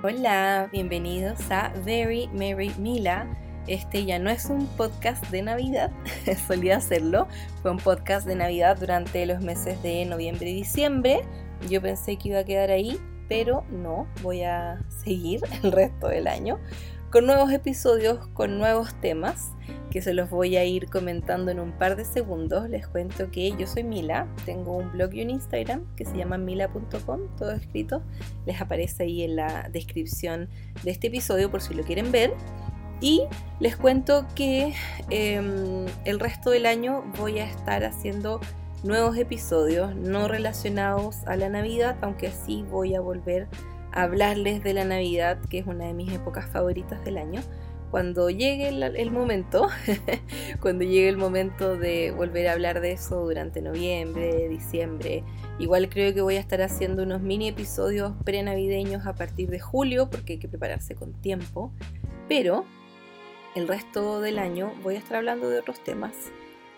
Hola, bienvenidos a Very Merry Mila. Este ya no es un podcast de Navidad, solía hacerlo. Fue un podcast de Navidad durante los meses de noviembre y diciembre. Yo pensé que iba a quedar ahí, pero no, voy a seguir el resto del año con nuevos episodios, con nuevos temas que se los voy a ir comentando en un par de segundos. Les cuento que yo soy Mila, tengo un blog y un Instagram que se llama mila.com, todo escrito. Les aparece ahí en la descripción de este episodio por si lo quieren ver. Y les cuento que em, el resto del año voy a estar haciendo nuevos episodios no relacionados a la Navidad, aunque sí voy a volver a hablarles de la Navidad, que es una de mis épocas favoritas del año cuando llegue el, momento, cuando llegue el momento de volver a hablar de eso durante noviembre, diciembre, igual creo que voy a estar haciendo unos mini episodios prenavideños a partir de julio, porque hay que prepararse con tiempo, pero el resto del año voy a estar hablando de otros temas.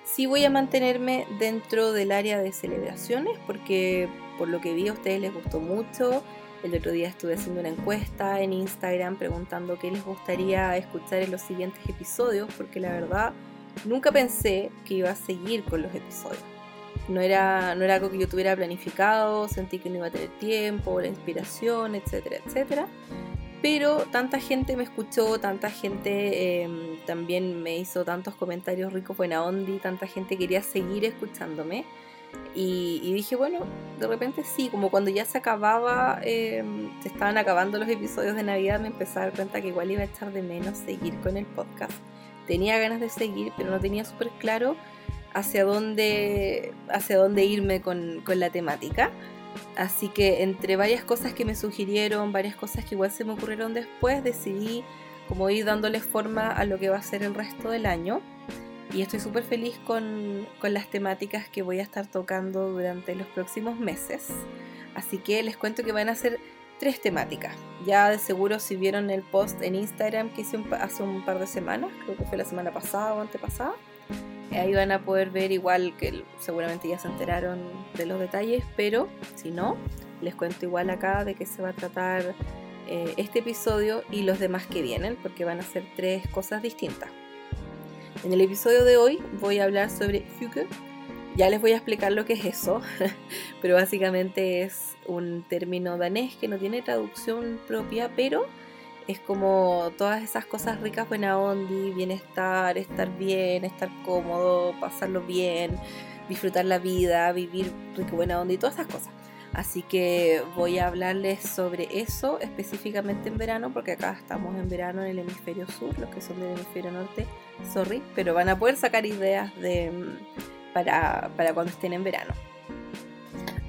Sí voy a mantenerme dentro del área de celebraciones, porque por lo que vi a ustedes les gustó mucho el otro día estuve haciendo una encuesta en Instagram preguntando qué les gustaría escuchar en los siguientes episodios, porque la verdad nunca pensé que iba a seguir con los episodios. No era, no era algo que yo tuviera planificado, sentí que no iba a tener tiempo, la inspiración, etcétera, etcétera. Pero tanta gente me escuchó, tanta gente em, también me hizo tantos comentarios ricos, buena onda, tanta gente quería seguir escuchándome y, dije, bueno, de repente sí, como cuando ya se acababa, em, se estaban acabando los episodios de Navidad, me empecé a dar cuenta que igual iba a echar de menos seguir con el podcast. Tenía ganas de seguir, pero no tenía súper claro hacia dónde, hacia dónde irme con, con la temática. Así que entre varias cosas que me sugirieron, varias cosas que igual se me ocurrieron después, decidí como ir dándole forma a lo que va a ser el resto del año y estoy súper feliz con, las temáticas que voy a estar tocando durante los próximos meses. Así que les cuento que van a ser tres temáticas. Ya de seguro si vieron el post en Instagram que hice hace un par de semanas, creo que fue la semana pasada o antepasada, ahí van a poder ver igual que seguramente ya se enteraron de los detalles, pero si no, les cuento igual acá de qué se va a tratar eh, este episodio y los demás que vienen, porque van a ser tres cosas distintas. En el episodio de hoy voy a hablar sobre hygge. Ya les voy a explicar lo que es eso, pero básicamente es un término danés que no tiene traducción propia, pero es como todas esas cosas ricas, buena onda, bienestar, estar bien, estar cómodo, pasarlo bien, disfrutar la vida, vivir rico, buena onda todas esas cosas. Así que voy a hablarles sobre eso específicamente en verano, porque acá estamos en verano en el hemisferio sur, los que son del hemisferio norte, sorry, pero van a poder sacar ideas de, mm, para, cuando estén en verano.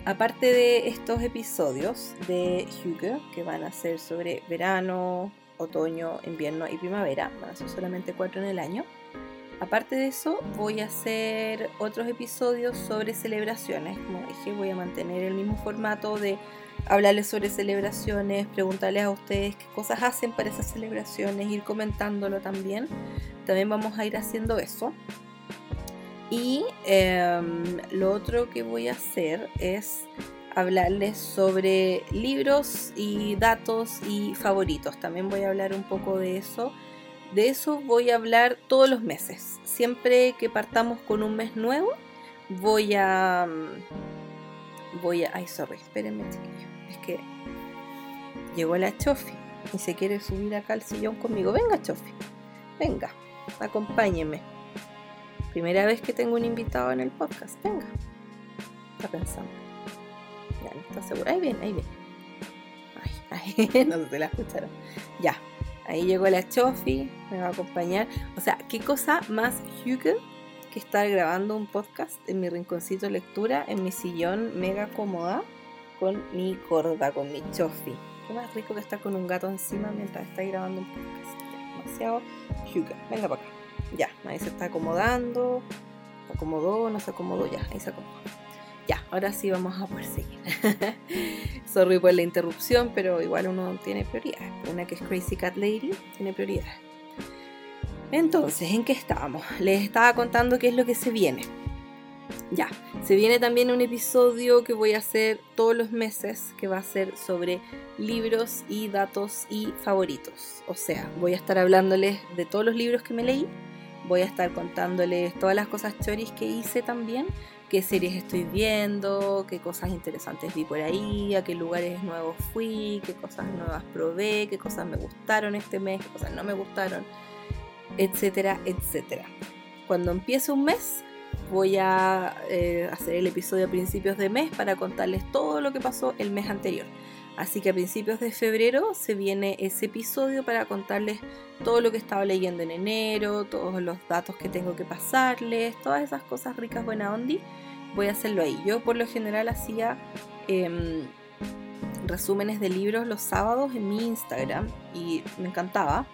Aparte de estos episodios de Hugo, que van a ser sobre verano, otoño, invierno y primavera, van a ser solamente cuatro en el año, Aparte de eso, voy a hacer otros episodios sobre celebraciones. Como dije, voy a mantener el mismo formato de hablarles sobre celebraciones, preguntarles a ustedes qué cosas hacen para esas celebraciones, ir comentándolo también. También vamos a ir haciendo eso. Y em, lo otro que voy a hacer es hablarles sobre libros y datos y favoritos. También voy a hablar un poco de eso de eso voy a hablar todos los meses. Siempre que partamos con un mes nuevo, voy a. Mm, voy a. Ay, sorry, espérenme, chiquillo. Es que llegó la Chofi y se quiere subir acá al sillón conmigo. Venga, Chofi. Venga, acompáñeme. Primera vez que tengo un invitado en el podcast. Venga. Está pensando. Ya, no está segura. Ahí viene, ahí viene. Ay, ay, no se la escucharon. Ya, Ahí llegó la Chofi, me va a acompañar. O sea, qué cosa más Hugo que estar grabando un podcast en mi rinconcito de lectura, en mi sillón mega cómoda, con mi corda, con mi Chofi. Qué más rico que estar con un gato encima mientras está grabando un podcast. demasiado Hugo. Venga para acá. Ya, ahí se está acomodando. Se acomodó, no se acomodó, ya, ahí se acomodó. Ya, ahora sí vamos a poder seguir. Sorry por la interrupción, pero igual uno tiene prioridades. Una que es Crazy Cat Lady tiene prioridades. Entonces, ¿en qué estábamos? Les estaba contando qué es lo que se viene. Ya, se viene también un episodio que voy a hacer todos los meses, que va a ser sobre libros y datos y favoritos. O sea, voy a estar hablándoles de todos los libros que me leí, voy a estar contándoles todas las cosas choris que hice también, qué series estoy viendo, qué cosas interesantes vi por ahí, a qué lugares nuevos fui, qué cosas nuevas probé, qué cosas me gustaron este mes, qué cosas no me gustaron, etcétera, etcétera. Cuando empiece un mes, voy a eh, hacer el episodio a principios de mes para contarles todo lo que pasó el mes anterior. Así que a principios de febrero se viene ese episodio para contarles todo lo que estaba leyendo en enero, todos los datos que tengo que pasarles, todas esas cosas ricas, buena ondi. Voy a hacerlo ahí. Yo por lo general hacía em, resúmenes de libros los sábados en mi Instagram y me encantaba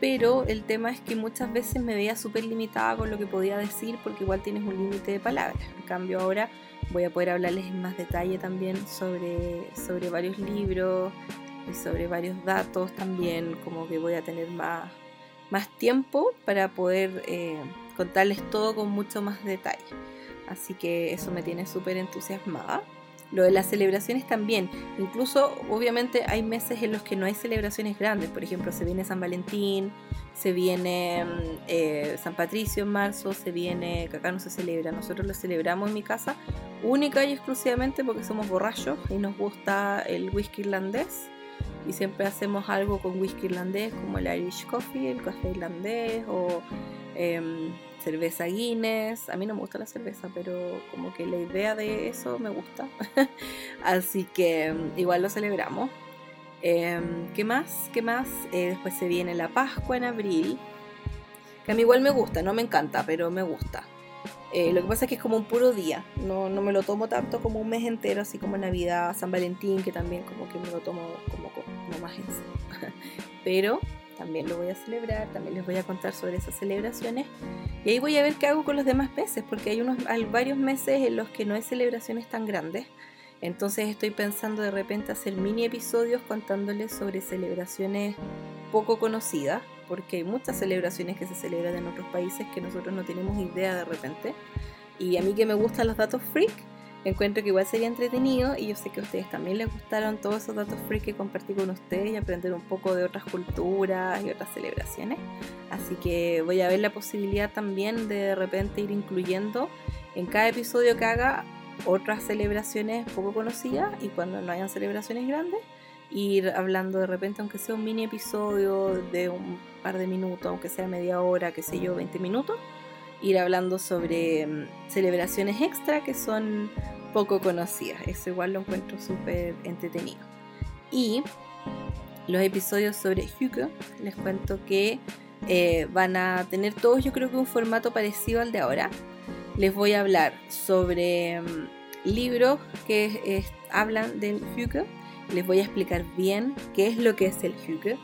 pero el tema es que muchas veces me veía súper limitada con lo que podía decir porque igual tienes un límite de palabras. En cambio ahora voy a poder hablarles en más detalle también sobre, sobre varios libros y sobre varios datos también, como que voy a tener más, más tiempo para poder eh, contarles todo con mucho más detalle. Así que eso me tiene súper entusiasmada. Lo de las celebraciones también. Incluso, obviamente, hay meses en los que no hay celebraciones grandes. Por ejemplo, se viene San Valentín, se viene mm, eh, San Patricio en marzo, se viene, que acá no se celebra. Nosotros lo celebramos en mi casa única y exclusivamente porque somos borrachos y nos gusta el whisky irlandés. Y siempre hacemos algo con whisky irlandés, como el Irish Coffee, el café irlandés o... Em, cerveza Guinness. A mí no me gusta la cerveza, pero como que la idea de eso me gusta. Así que mm, igual lo celebramos. Em, ¿Qué más? ¿Qué más? Eh, después se viene la Pascua en abril. Que a mí igual me gusta, no me encanta, pero me gusta. Eh, lo que pasa es que es como un puro día. No, no me lo tomo tanto como un mes entero, así como Navidad, San Valentín, que también como que me lo tomo como, como más en serio. pero también lo voy a celebrar, también les voy a contar sobre esas celebraciones y ahí voy a ver qué hago con los demás meses, porque hay, unos, hay varios meses en los que no hay celebraciones tan grandes. Entonces estoy pensando de repente hacer mini episodios contándoles sobre celebraciones poco conocidas, porque hay muchas celebraciones que se celebran en otros países que nosotros no tenemos idea de repente. Y a mí que me gustan los datos freak, encuentro que igual sería entretenido y yo sé que a ustedes también les gustaron todos esos datos free que compartí con ustedes y aprender un poco de otras culturas y otras celebraciones. Así que voy a ver la posibilidad también de de repente ir incluyendo en cada episodio que haga otras celebraciones poco conocidas y cuando no hayan celebraciones grandes ir hablando de repente aunque sea un mini episodio de un par de minutos, aunque sea media hora, qué sé yo, 20 minutos ir hablando sobre mm, celebraciones extra que son poco conocidas. Eso igual lo encuentro súper entretenido. Y los episodios sobre Hugo, les cuento que eh, van a tener todos yo creo que un formato parecido al de ahora. Les voy a hablar sobre mm, libros que hablan del Hugo. Les voy a explicar bien qué es lo que es el Hugo.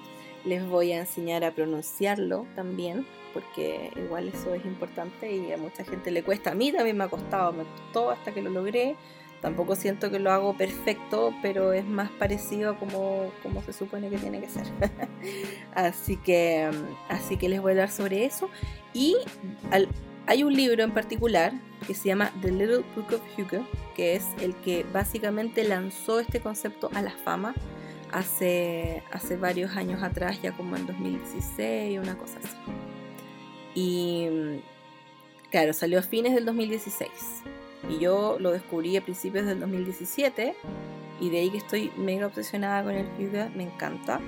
Les voy a enseñar a pronunciarlo también porque igual eso es importante y a mucha gente le cuesta. A mí también me ha costado, me costó hasta que lo logré. Tampoco siento que lo hago perfecto, pero es más parecido a como, como se supone que tiene que ser. así, que, así que les voy a hablar sobre eso. Y hay un libro en particular que se llama The Little Book of Hugo, que es el que básicamente lanzó este concepto a la fama hace, hace varios años atrás, ya como en 2016, una cosa así. Y claro, salió a fines del 2016. Y yo lo descubrí a principios del 2017. Y de ahí que estoy mega obsesionada con el Hyuga, me encanta.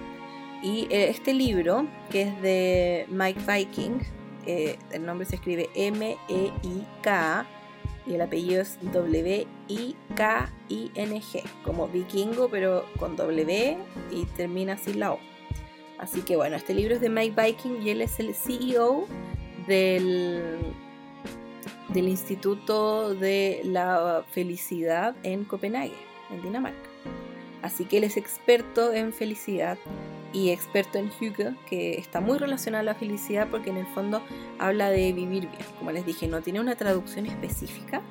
Y eh, este libro, que es de Mike Viking, eh, el nombre se escribe M-E-I-K, y el apellido es W-I-K-I-N-G, como vikingo, pero con W y termina sin la O. Así que bueno, este libro es de Mike Viking y él es el CEO del, del Instituto de la Felicidad en Copenhague, en Dinamarca. Así que él es experto en felicidad y experto en Hugo, que está muy relacionado a la felicidad porque en el fondo habla de vivir bien. Como les dije, no tiene una traducción específica,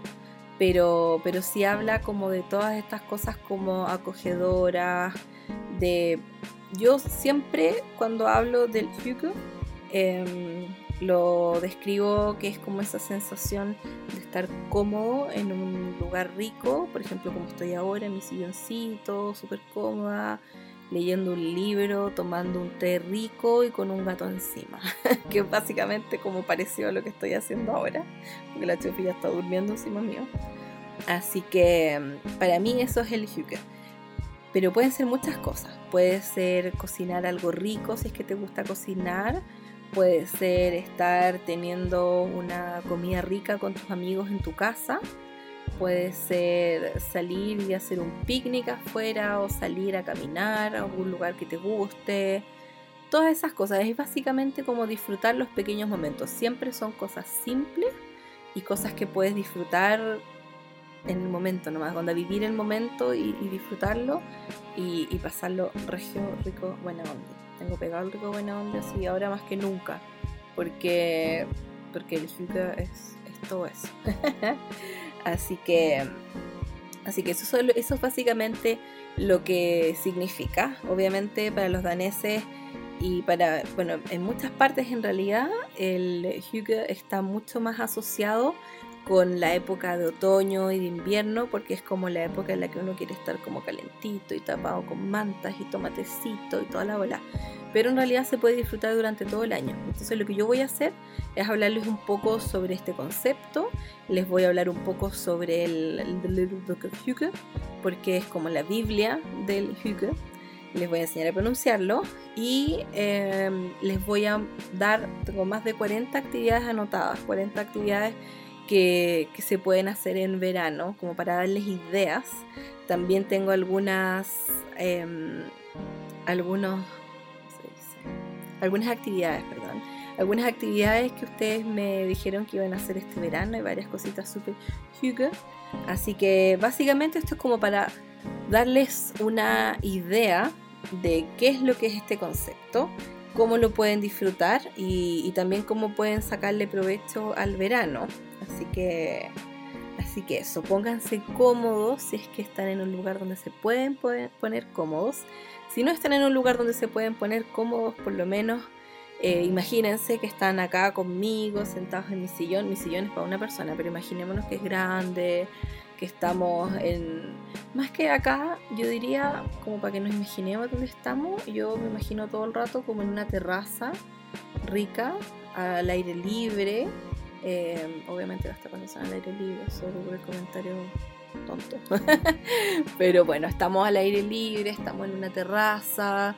pero, pero sí habla como de todas estas cosas como acogedoras, de... Yo siempre cuando hablo del Hugo, em, lo describo que es como esa sensación de estar cómodo en un lugar rico, por ejemplo como estoy ahora en mi silloncito, súper cómoda, leyendo un libro, tomando un té rico y con un gato encima, que es básicamente como pareció a lo que estoy haciendo ahora, porque la chufilla está durmiendo encima mío. Así que mm, para mí eso es el hygge. Pero pueden ser muchas cosas. Puede ser cocinar algo rico si es que te gusta cocinar. Puede ser estar teniendo una comida rica con tus amigos en tu casa Puede ser salir y hacer un picnic afuera o salir a caminar a algún lugar que te guste. Todas esas cosas. Es básicamente como disfrutar los pequeños momentos. Siempre son cosas simples y cosas que puedes disfrutar en el momento nomás. Cuando vivir el momento y, disfrutarlo y, pasarlo regio, rico, buena onda. Tengo pegado el rico, buena onda así ahora más que nunca. Porque, porque el yuca es, es todo eso. Así que, así que eso, eso es básicamente lo que significa. Obviamente para los daneses y para, bueno, en muchas partes en realidad el hygge está mucho más asociado con la época de otoño y de invierno, porque es como la época en la que uno quiere estar como calentito y tapado con mantas y tomatecito y toda la bola. Pero en realidad se puede disfrutar durante todo el año. Entonces lo que yo voy a hacer es hablarles un poco sobre este concepto, les voy a hablar un poco sobre el, The Little Book of Hygge, porque es como la Biblia del Hygge, les voy a enseñar a pronunciarlo y em, les voy a dar, tengo más de 40 actividades anotadas, 40 actividades que, que, se pueden hacer en verano, como para darles ideas. También tengo algunas, em, algunos algunas actividades, perdón, algunas actividades que ustedes me dijeron que iban a hacer este verano y varias cositas súper hygge. Así que básicamente esto es como para darles una idea de qué es lo que es este concepto, cómo lo pueden disfrutar y, también cómo pueden sacarle provecho al verano. Así que, así que eso, pónganse cómodos si es que están en un lugar donde se pueden poner cómodos. Si no están en un lugar donde se pueden poner cómodos, por lo menos eh, imagínense que están acá conmigo, sentados en mi sillón. Mi sillón es para una persona, pero imaginémonos que es grande, que estamos en... Más que acá, yo diría, como para que nos imaginemos dónde estamos, yo me imagino todo el rato como en una terraza rica, al aire libre. Eh, obviamente las terrazas son al aire libre, solo por el comentario tonto. Pero bueno, estamos al aire libre, estamos en una terraza.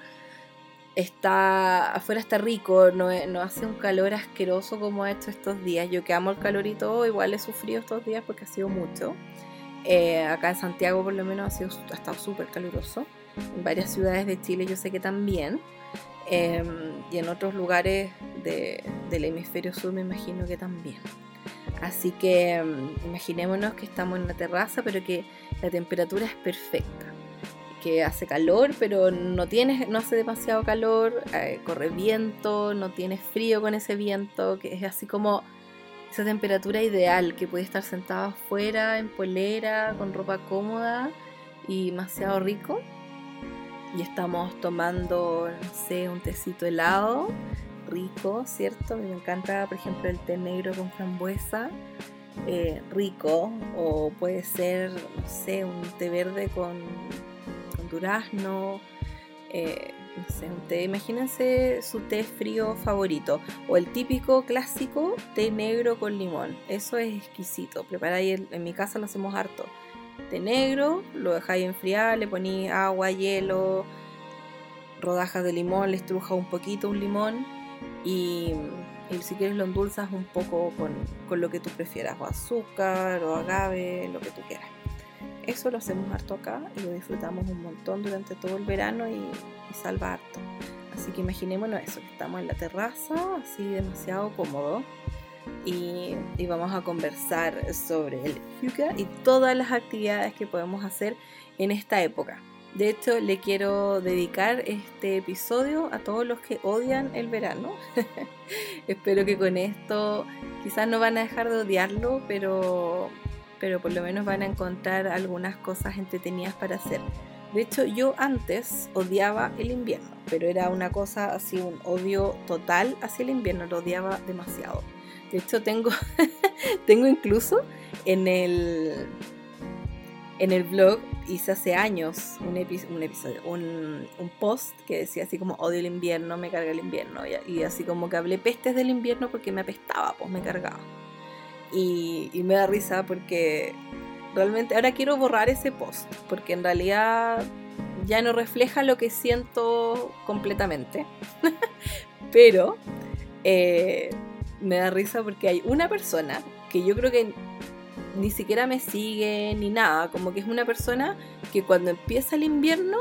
Está afuera está rico, no, no hace un calor asqueroso como ha hecho estos días. Yo que amo el calor y todo, igual he sufrido estos días porque ha sido mucho. Eh, acá en Santiago por lo menos ha, sido, ha estado súper caluroso. En varias ciudades de Chile yo sé que también. Em, y en otros lugares del hemisferio sur me imagino que también. Así que mm, imaginémonos que estamos en una terraza, pero que la temperatura es perfecta. Que hace calor, pero no, tiene, no hace demasiado calor, eh, corre viento, no tiene frío con ese viento, que es así como esa temperatura ideal, que puede estar sentado afuera, en polera, con ropa cómoda y demasiado rico. Y estamos tomando, no sé, un tecito helado rico, ¿cierto? Me encanta, por ejemplo, el té negro con frambuesa, eh, rico, o puede ser, no sé, un té verde con, durazno, eh, no sé, imagínense su té frío favorito, o el típico clásico té negro con limón, eso es exquisito, preparáis, en mi casa lo hacemos harto, té negro, lo dejáis enfriar, le ponéis agua, hielo, rodajas de limón, le estruja un poquito un limón y, si quieres lo endulzas un poco con, lo que tú prefieras, o azúcar, o agave, lo que tú quieras. Eso lo hacemos harto acá y lo disfrutamos un montón durante todo el verano y, salva harto. Así que imaginémonos eso, que estamos en la terraza, así demasiado cómodo. Y, y, vamos a conversar sobre el yuca y todas las actividades que podemos hacer en esta época. De hecho, le quiero dedicar este episodio a todos los que odian el verano. Espero que con esto quizás no van a dejar de odiarlo, pero, pero por lo menos van a encontrar algunas cosas entretenidas para hacer. De hecho, yo antes odiaba el invierno, pero era una cosa así, un odio total hacia el invierno, lo odiaba demasiado. De hecho, tengo, tengo incluso en el, en el blog, hice hace años un, un episodio, un, post que decía así como odio el invierno, me carga el invierno. Y, así como que hablé pestes del invierno porque me apestaba, pues me cargaba. Y, y me da risa porque realmente ahora quiero borrar ese post, porque en realidad ya no refleja lo que siento completamente. Pero eh, me da risa porque hay una persona que yo creo que ni siquiera me sigue ni nada, como que es una persona que cuando empieza el invierno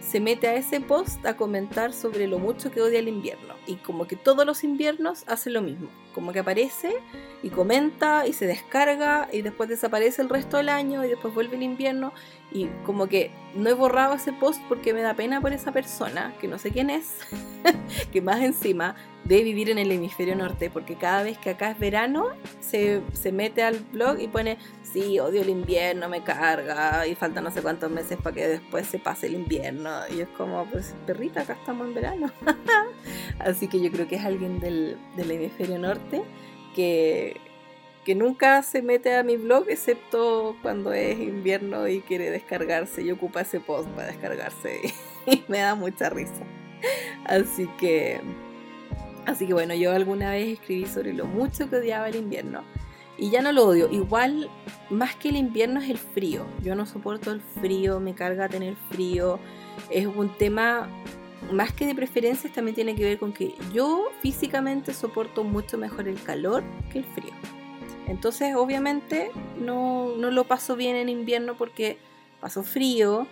se mete a ese post a comentar sobre lo mucho que odia el invierno. Y como que todos los inviernos hace lo mismo. Como que aparece y comenta y se descarga y después desaparece el resto del año y después vuelve el invierno. Y como que no he borrado ese post porque me da pena por esa persona, que no sé quién es, que más encima de vivir en el hemisferio norte, porque cada vez que acá es verano, se, se mete al blog y pone, sí, odio el invierno, me carga, y faltan no sé cuántos meses para que después se pase el invierno. Y es como, pues perrita, acá estamos en verano. Así que yo creo que es alguien del, del hemisferio norte que, que nunca se mete a mi blog excepto cuando es invierno y quiere descargarse y ocupa ese post para descargarse y me da mucha risa. Así que así que bueno, yo alguna vez escribí sobre lo mucho que odiaba el invierno y ya no lo odio. Igual más que el invierno es el frío. Yo no soporto el frío, me carga tener frío. Es un tema más que de preferencias también tiene que ver con que yo físicamente soporto mucho mejor el calor que el frío. Entonces, obviamente, no, lo paso bien en invierno porque paso frío,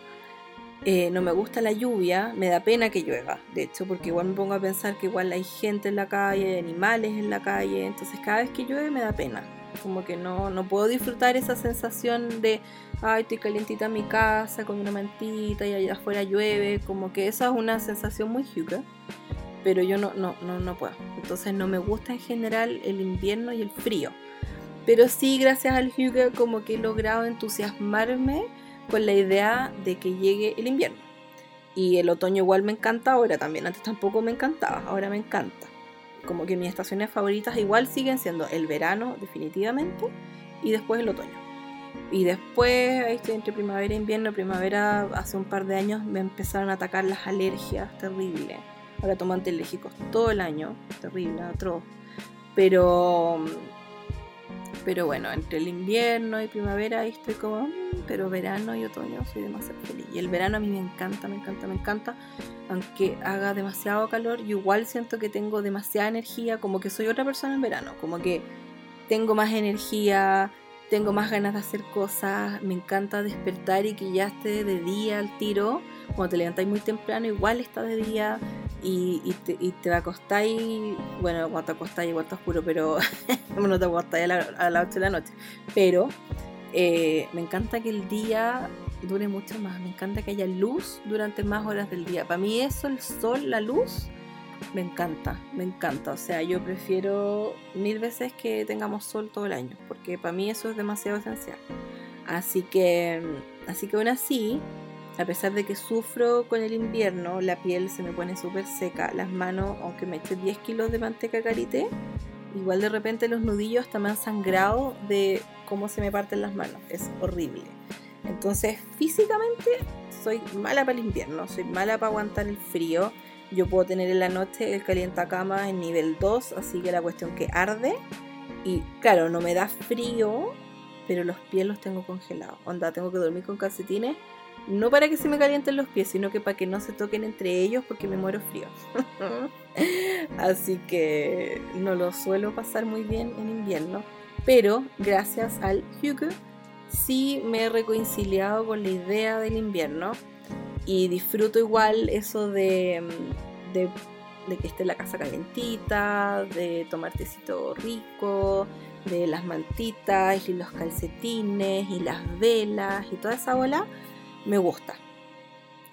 eh, no me gusta la lluvia, me da pena que llueva, de hecho, porque igual me pongo a pensar que igual hay gente en la calle, animales en la calle, entonces cada vez que llueve me da pena. Como que no, no puedo disfrutar esa sensación de, ay, estoy calientita en mi casa con una mantita y allá afuera llueve, como que esa es una sensación muy huge, pero yo no, no, no, no puedo. Entonces no me gusta en general el invierno y el frío. Pero sí, gracias al Hugo, como que he logrado entusiasmarme con la idea de que llegue el invierno. Y el otoño igual me encanta ahora también. Antes tampoco me encantaba, ahora me encanta. Como que mis estaciones favoritas igual siguen siendo el verano, definitivamente, y después el otoño. Y después, ahí estoy entre primavera e invierno. Primavera, hace un par de años me empezaron a atacar las alergias, terrible. Ahora tomo antialérgicos todo el año, terrible, atroz. Pero pero bueno, entre el invierno y primavera ahí estoy como, mm", pero verano y otoño soy demasiado feliz. Y el verano a mí me encanta, me encanta, me encanta. Aunque haga demasiado calor, yo igual siento que tengo demasiada energía, como que soy otra persona en verano, como que tengo más energía, tengo más ganas de hacer cosas, me encanta despertar y que ya esté de día al tiro. Cuando te levantáis muy temprano, igual está de día y, y, te, y te acostáis, bueno, cuando te acostáis igual está oscuro, pero no te acostáis a, las 8 de la noche. Pero eh, me encanta que el día dure mucho más, me encanta que haya luz durante más horas del día. Para mí eso, el sol, la luz, me encanta, me encanta. O sea, yo prefiero mil veces que tengamos sol todo el año, porque para mí eso es demasiado esencial. Así que, así que aún así, a pesar de que sufro con el invierno, la piel se me pone súper seca, las manos, aunque me eche 10 kilos de manteca karité, igual de repente los nudillos hasta me han de cómo se me parten las manos, es horrible. Entonces, físicamente soy mala para el invierno, soy mala para aguantar el frío. Yo puedo tener en la noche el calientacama en nivel 2, así que la cuestión que arde. Y claro, no me da frío, pero los pies los tengo congelados. Onda, tengo que dormir con calcetines no para que se me calienten los pies, sino que para que no se toquen entre ellos porque me muero frío. Así que no lo suelo pasar muy bien en invierno. Pero gracias al Hugo sí me he reconciliado con la idea del invierno y disfruto igual eso de, de, de que esté la casa calientita, de tomar tecito rico, de las mantitas y los calcetines y las velas y toda esa bola me gusta.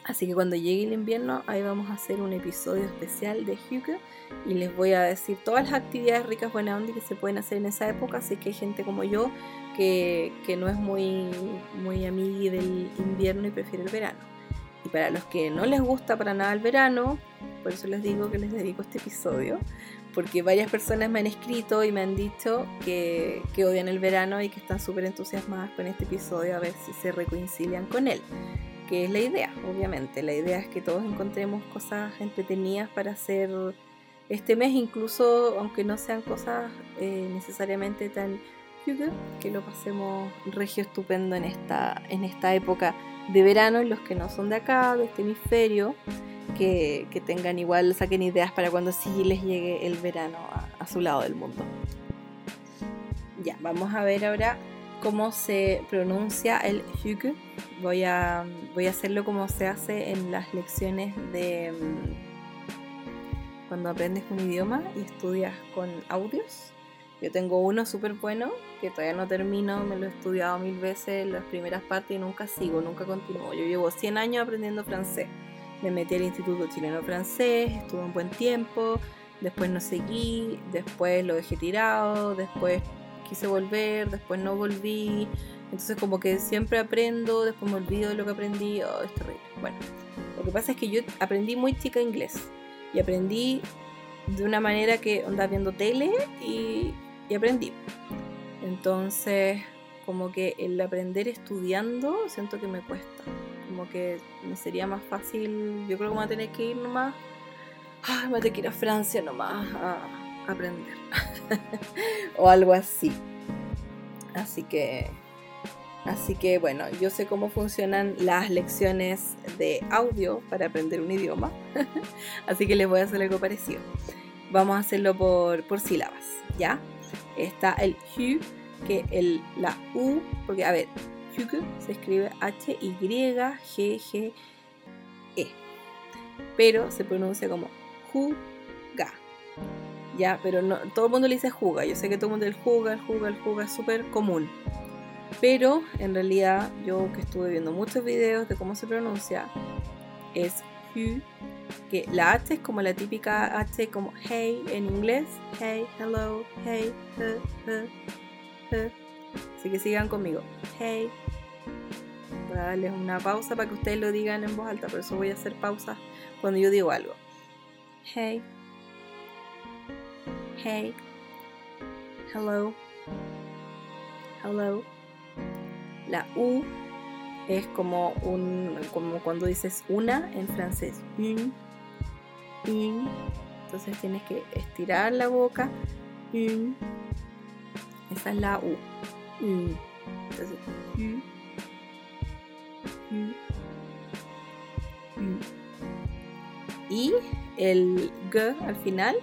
Así que cuando llegue el invierno, ahí vamos a hacer un episodio especial de Hugo y les voy a decir todas las actividades ricas buena onda que se pueden hacer en esa época. Así que hay gente como yo que, no es muy, muy amiga del invierno y prefiere el verano. Y para los que no les gusta para nada el verano, por eso les digo que les dedico este episodio, porque varias personas me han escrito y me han dicho que, que odian el verano y que están súper entusiasmadas con este episodio a ver si se reconcilian con él, que es la idea, obviamente. La idea es que todos encontremos cosas entretenidas para hacer este mes, incluso aunque no sean cosas eh, necesariamente tan que lo pasemos regio estupendo en esta, en esta época de verano, y los que no son de acá, de este hemisferio, que, tengan igual, saquen ideas para cuando sí les llegue el verano a, su lado del mundo. Ya, vamos a ver ahora cómo se pronuncia el Hüge. Voy a, voy a hacerlo como se hace en las lecciones de mm, cuando aprendes un idioma y estudias con audios. Yo tengo uno súper bueno que todavía no termino, me lo he estudiado mil veces las primeras partes y nunca sigo, nunca continúo. Yo llevo 100 años aprendiendo francés. Me metí al Instituto Chileno Francés, estuve un buen tiempo, después no seguí, después lo dejé tirado, después quise volver, después no volví. Entonces como que siempre aprendo, después me olvido de lo que aprendí, oh, es terrible. Bueno, lo que pasa es que yo aprendí muy chica inglés y aprendí de una manera que andaba viendo tele y y aprendí. Entonces, como que el aprender estudiando, siento que me cuesta. Como que me sería más fácil, yo creo que me voy a tener que ir nomás, ay, me voy a tener que ir a Francia nomás a aprender. o algo así. Así que, así que bueno, yo sé cómo funcionan las lecciones de audio para aprender un idioma. así que les voy a hacer algo parecido. Vamos a hacerlo por, por sílabas, ¿ya? está el Hu, que el, la U, porque a ver, Hugo se escribe H-Y-G-G-E, pero se pronuncia como Juga. Ya, pero no, todo el mundo le dice juga. Yo sé que todo el mundo el juga, el juga, el juga es súper común. Pero en realidad, yo que estuve viendo muchos videos de cómo se pronuncia, es Hu que la H es como la típica H como hey en inglés, hey, hello, hey, Así que sigan conmigo, hey. Voy a darles una pausa para que ustedes lo digan en voz alta, por eso voy a hacer pausa cuando yo digo algo. Hey, hey, hello, hello. La U es como un como cuando dices una en francés. Entonces tienes que estirar la boca. Esa es la U. Entonces, Y el G al final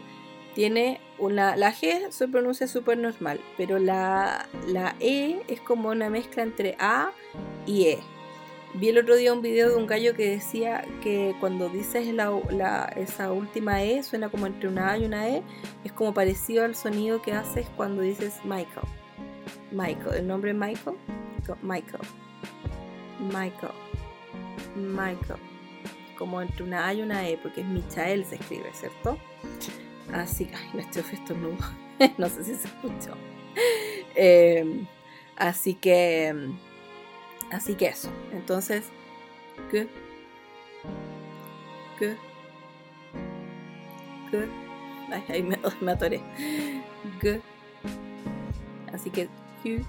tiene una. La G se pronuncia súper normal, pero la, la E es como una mezcla entre A y E. Vi el otro día un video de un gallo que decía que cuando dices la, esa última E suena como entre una A y una E. Es como parecido al sonido que haces cuando dices Michael. Michael, el nombre Michael. Michael. Michael. Michael. Como entre una A y una E, porque es Michael se escribe, ¿cierto? Así que, ay, me estoy estornudo. no sé si se escuchó. Em, así que Así que eso. Entonces, que, que, que, ay, ahí me, me atoré. Que, así que, hu,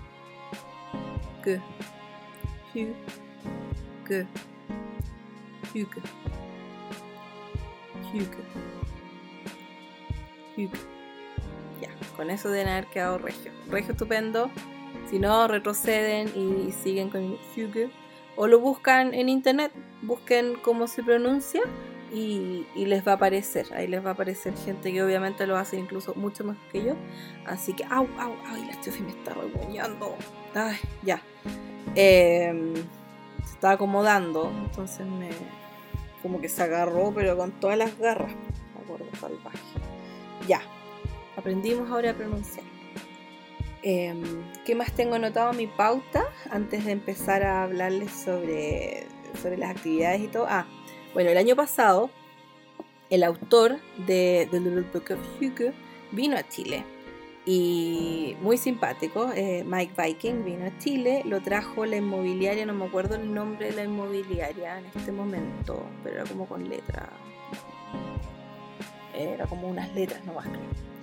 que, hu, que, huke, huke, huke. Ya, con eso deben haber quedado regio. Regio estupendo. Si no, retroceden y siguen con Hugo. O lo buscan en internet, busquen cómo se pronuncia y, les va a aparecer. Ahí les va a aparecer gente que obviamente lo hace incluso mucho más que yo. Así que, au, au, ay, la estufa me estaba guañando. Ay, ya. Em, se estaba acomodando, entonces me. como que se agarró, pero con todas las garras. acuerdo salvaje. Ya. Aprendimos ahora a pronunciar. Em, ¿Qué más tengo anotado mi pauta antes de empezar a hablarles sobre, sobre las actividades y todo? Ah, bueno, el año pasado el autor de The Little Book of Hugo vino a Chile y muy simpático. Eh, Mike Viking vino a Chile, lo trajo la inmobiliaria, no me acuerdo el nombre de la inmobiliaria en este momento, pero era como con letra. Era como unas letras nomás, creo.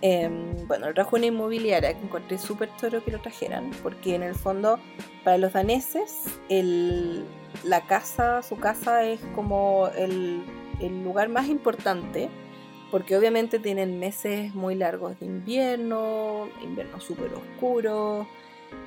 Em, bueno, lo trajo una inmobiliaria que encontré súper toro que lo trajeran, porque en el fondo, para los daneses, el, la casa, su casa es como el, lugar más importante porque obviamente tienen meses muy largos de invierno, invierno súper oscuro,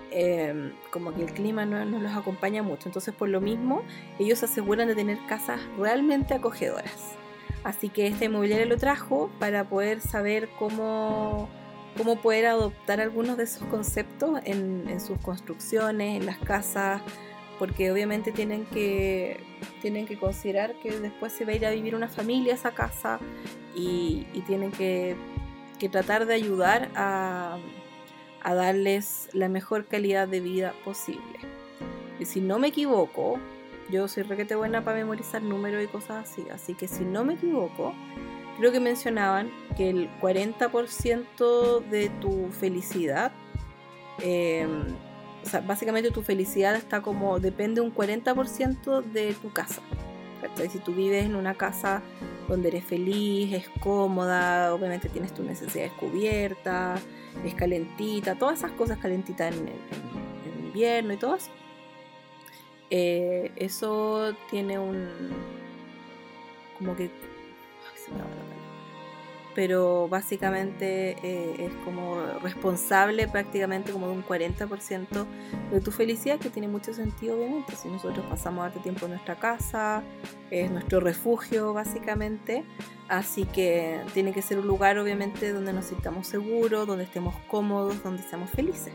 em, como que el clima no, no, los acompaña mucho. Entonces por lo mismo ellos aseguran de tener casas realmente acogedoras. Así que este inmobiliario lo trajo para poder saber cómo, cómo poder adoptar algunos de esos conceptos en, sus construcciones, en las casas, porque obviamente tienen que, tienen que considerar que después se va a ir a vivir una familia a esa casa y, tienen que, tratar de ayudar a, darles la mejor calidad de vida posible. Y si no me equivoco, yo soy requete buena para memorizar números y cosas así, así que si no me equivoco, creo que mencionaban que el 40% de tu felicidad eh, o sea, básicamente tu felicidad está como, depende un 40% de tu casa. Si tú vives en una casa donde eres feliz, es cómoda, obviamente tienes tus necesidades cubiertas, es calentita, todas esas cosas calentitas en, invierno y todo eso. Eh, eso tiene un. como que. Ay, se me pero básicamente eh, es como responsable prácticamente como de un 40% de tu felicidad, que tiene mucho sentido obviamente, si nosotros pasamos harto tiempo en nuestra casa, es nuestro refugio básicamente, así que tiene que ser un lugar obviamente donde nos sintamos seguros, donde estemos cómodos, donde seamos felices.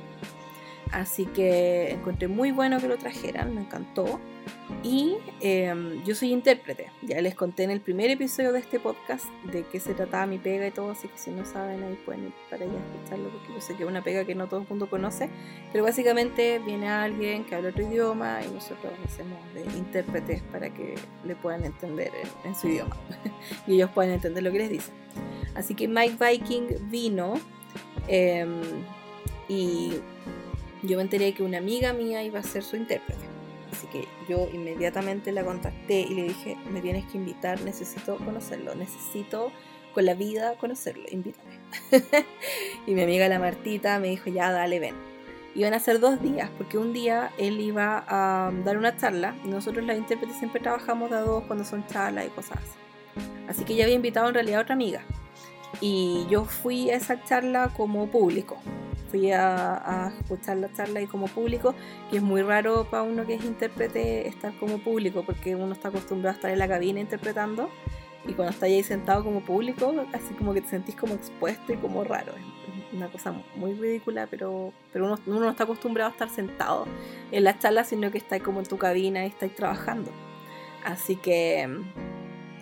Así que encontré muy bueno que lo trajeran, me encantó. Y em, yo soy intérprete. Ya les conté en el primer episodio de este podcast de qué se trataba mi pega y todo, así que si no saben ahí pueden ir para allá a escucharlo porque yo sé que es una pega que no todo el mundo conoce. Pero básicamente viene alguien que habla otro idioma y nosotros hacemos de intérpretes para que le puedan entender en, su idioma y ellos puedan entender lo que les dicen. Así que Mike Viking vino em, y yo me enteré que una amiga mía iba a ser su intérprete. Así que yo inmediatamente la contacté y le dije, me tienes que invitar, necesito conocerlo, necesito con la vida conocerlo, invítame. y mi amiga la Martita me dijo, ya dale, ven. Iban a ser dos días, porque un día él iba a dar una charla, nosotros las intérpretes siempre trabajamos de dos cuando son charlas y cosas así. Así que ya había invitado en realidad a otra amiga. Y yo fui a esa charla como público fui a, escuchar la charla y como público, que es muy raro para uno que es intérprete estar como público, porque uno está acostumbrado a estar en la cabina interpretando, y cuando está ahí sentado como público, así como que te sentís como expuesto y como raro. Es una cosa muy ridícula, pero, pero uno, uno no está acostumbrado a estar sentado en la charla, sino que está como en tu cabina y está trabajando. Así que,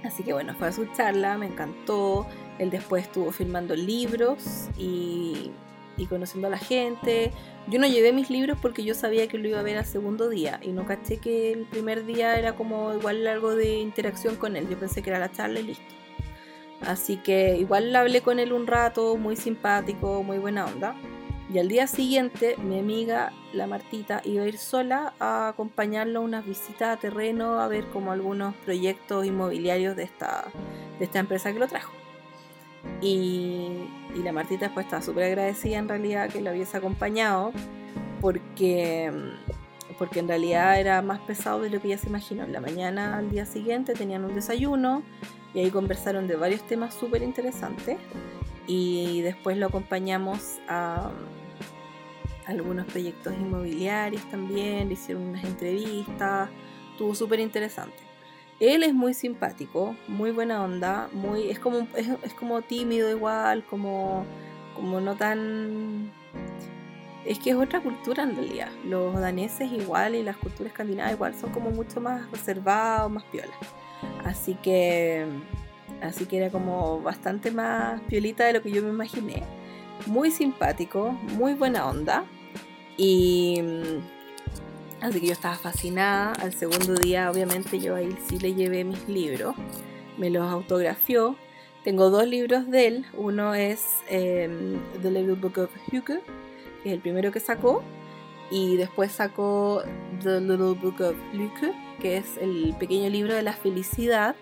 así que bueno, fue a su charla, me encantó. Él después estuvo filmando libros y y conociendo a la gente. Yo no llevé mis libros porque yo sabía que lo iba a ver al segundo día y no caché que el primer día era como igual algo de interacción con él. Yo pensé que era la charla y listo. Así que igual hablé con él un rato, muy simpático, muy buena onda. Y al día siguiente mi amiga, la Martita, iba a ir sola a acompañarlo a unas visitas a terreno, a ver como algunos proyectos inmobiliarios de esta, de esta empresa que lo trajo. Y, la Martita después estaba súper agradecida en realidad que lo hubiese acompañado porque, porque en realidad era más pesado de lo que ella se imaginó. En la mañana al día siguiente tenían un desayuno y ahí conversaron de varios temas súper interesantes y después lo acompañamos a, algunos proyectos inmobiliarios también, le hicieron unas entrevistas, estuvo súper interesante. Él es muy simpático, muy buena onda, muy es como es, como tímido igual, como como no tan es que es otra cultura en realidad. Los daneses igual y las culturas escandinavas igual son como mucho más reservados, más piolas. Así que así que era como bastante más piolita de lo que yo me imaginé. Muy simpático, muy buena onda y Así que yo estaba fascinada. Al segundo día, obviamente, yo ahí sí le llevé mis libros, me los autografió Tengo dos libros de él. Uno es em, The Little Book of Hugo, que es el primero que sacó. Y después sacó The Little Book of Luke, que es el pequeño libro de la felicidad.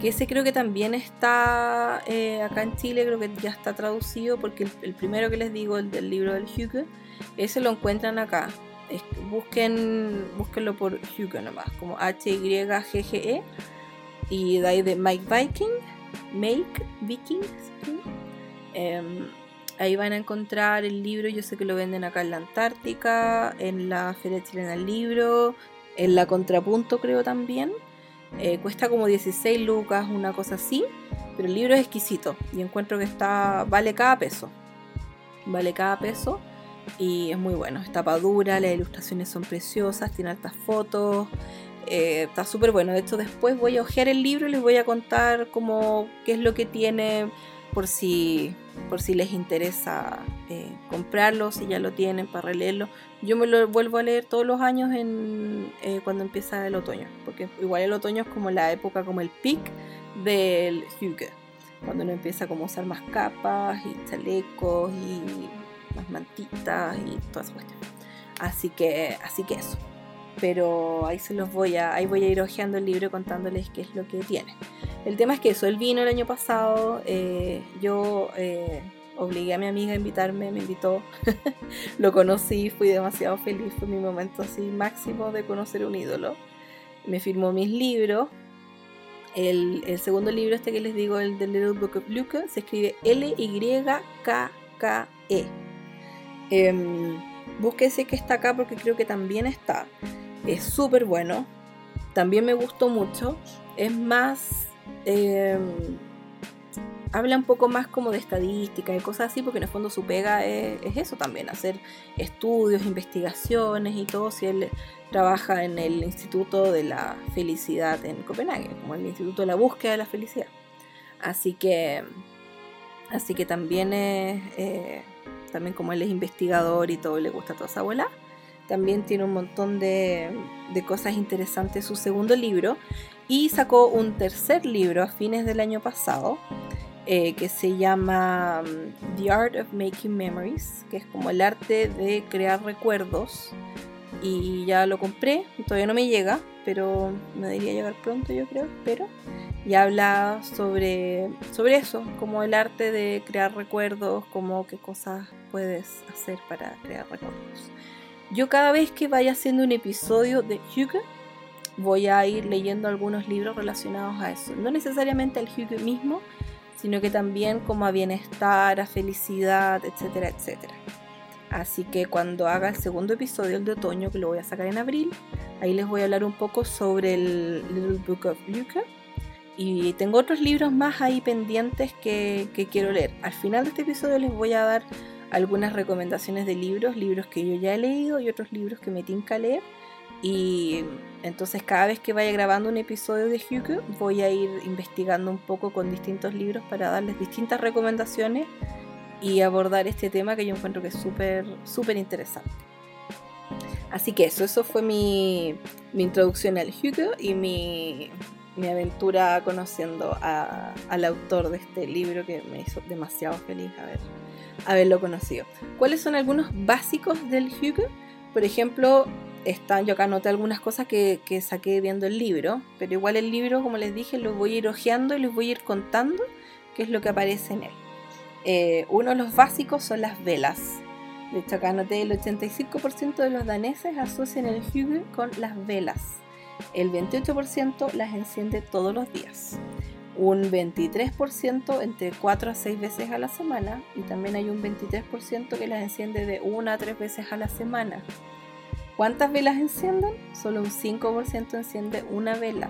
Que ese creo que también está eh, acá en Chile, creo que ya está traducido, porque el, primero que les digo, el del libro del Hugo, ese lo encuentran acá. Busquen, búsquenlo por Hugo nomás, como H-Y-G-G-E. Y de ahí de Mike Viking Make Vikings. Em, ahí van a encontrar el libro, yo sé que lo venden acá en la Antártica, en la Feria Chilena del Libro, en la Contrapunto creo también. Eh, cuesta como 16 lucas, una cosa así, pero el libro es exquisito y encuentro que está vale cada peso. Vale cada peso y es muy bueno. Es tapadura, las ilustraciones son preciosas, tiene altas fotos, eh, está súper bueno. De hecho, después voy a hojear el libro y les voy a contar cómo, qué es lo que tiene por si, por si les interesa eh, comprarlo, si ya lo tienen para releerlo. Yo me lo vuelvo a leer todos los años eh, cuando empieza el otoño, porque igual el otoño es como la época, como el pic del Hugo, cuando uno empieza como a usar más capas y chalecos y más mantitas y todas esas cuestiones. Así que, así que eso pero ahí se los voy a, ahí voy a ir hojeando el libro contándoles qué es lo que tiene. El tema es que eso, él vino el año pasado, eh, yo eh, obligué a mi amiga a invitarme, me invitó, lo conocí, fui demasiado feliz, fue mi momento así máximo de conocer un ídolo. Me firmó mis libros. El, segundo libro, este que les digo, el The Little Book of Luke, se escribe L-Y-K-K-E. Eh, búsquese que está acá porque creo que también está. Es súper bueno. También me gustó mucho. Es más... Em, habla un poco más como de estadística y cosas así, porque en el fondo su pega es, eso también, hacer estudios, investigaciones y todo, si él trabaja en el Instituto de la Felicidad en Copenhague, como el Instituto de la Búsqueda de la Felicidad. Así que, así que también es, eh, también como él es investigador y todo, le gusta toda esa abuela, también tiene un montón de, cosas interesantes su segundo libro. Y sacó un tercer libro a fines del año pasado, eh, que se llama um, The Art of Making Memories, que es como el arte de crear recuerdos. Y ya lo compré, todavía no me llega, pero me debería llegar pronto yo creo, pero y habla sobre, sobre eso, como el arte de crear recuerdos, como qué cosas puedes hacer para crear recuerdos. Yo cada vez que vaya haciendo un episodio de Hugo, voy a ir leyendo algunos libros relacionados a eso. No necesariamente al Hugo mismo, sino que también como a bienestar, a felicidad, etcétera, etcétera. Así que cuando haga el segundo episodio, el de otoño, que lo voy a sacar en abril, ahí les voy a hablar un poco sobre el Little Book of Luca. Y tengo otros libros más ahí pendientes que, quiero leer. Al final de este episodio les voy a dar algunas recomendaciones de libros, libros que yo ya he leído y otros libros que me tinca leer. Y entonces cada vez que vaya grabando un episodio de Hugo voy a ir investigando un poco con distintos libros para darles distintas recomendaciones y abordar este tema que yo encuentro que es súper, interesante. Así que eso, eso fue mi, mi introducción al Hugo y mi, mi aventura conociendo al autor de este libro que me hizo demasiado feliz a ver haberlo conocido. ¿Cuáles son algunos básicos del Hugo? Por ejemplo, están, yo acá anoté algunas cosas que, saqué viendo el libro, pero igual el libro, como les dije, lo voy a ir hojeando y les voy a ir contando qué es lo que aparece en él. Eh, uno de los básicos son las velas. De hecho, acá anoté el 85% de los daneses asocian el Hugo con las velas. El 28% las enciende todos los días un 23% entre 4 a 6 veces a la semana y también hay un 23% que las enciende de 1 a 3 veces a la semana. ¿Cuántas velas encienden? Solo un 5% enciende una vela.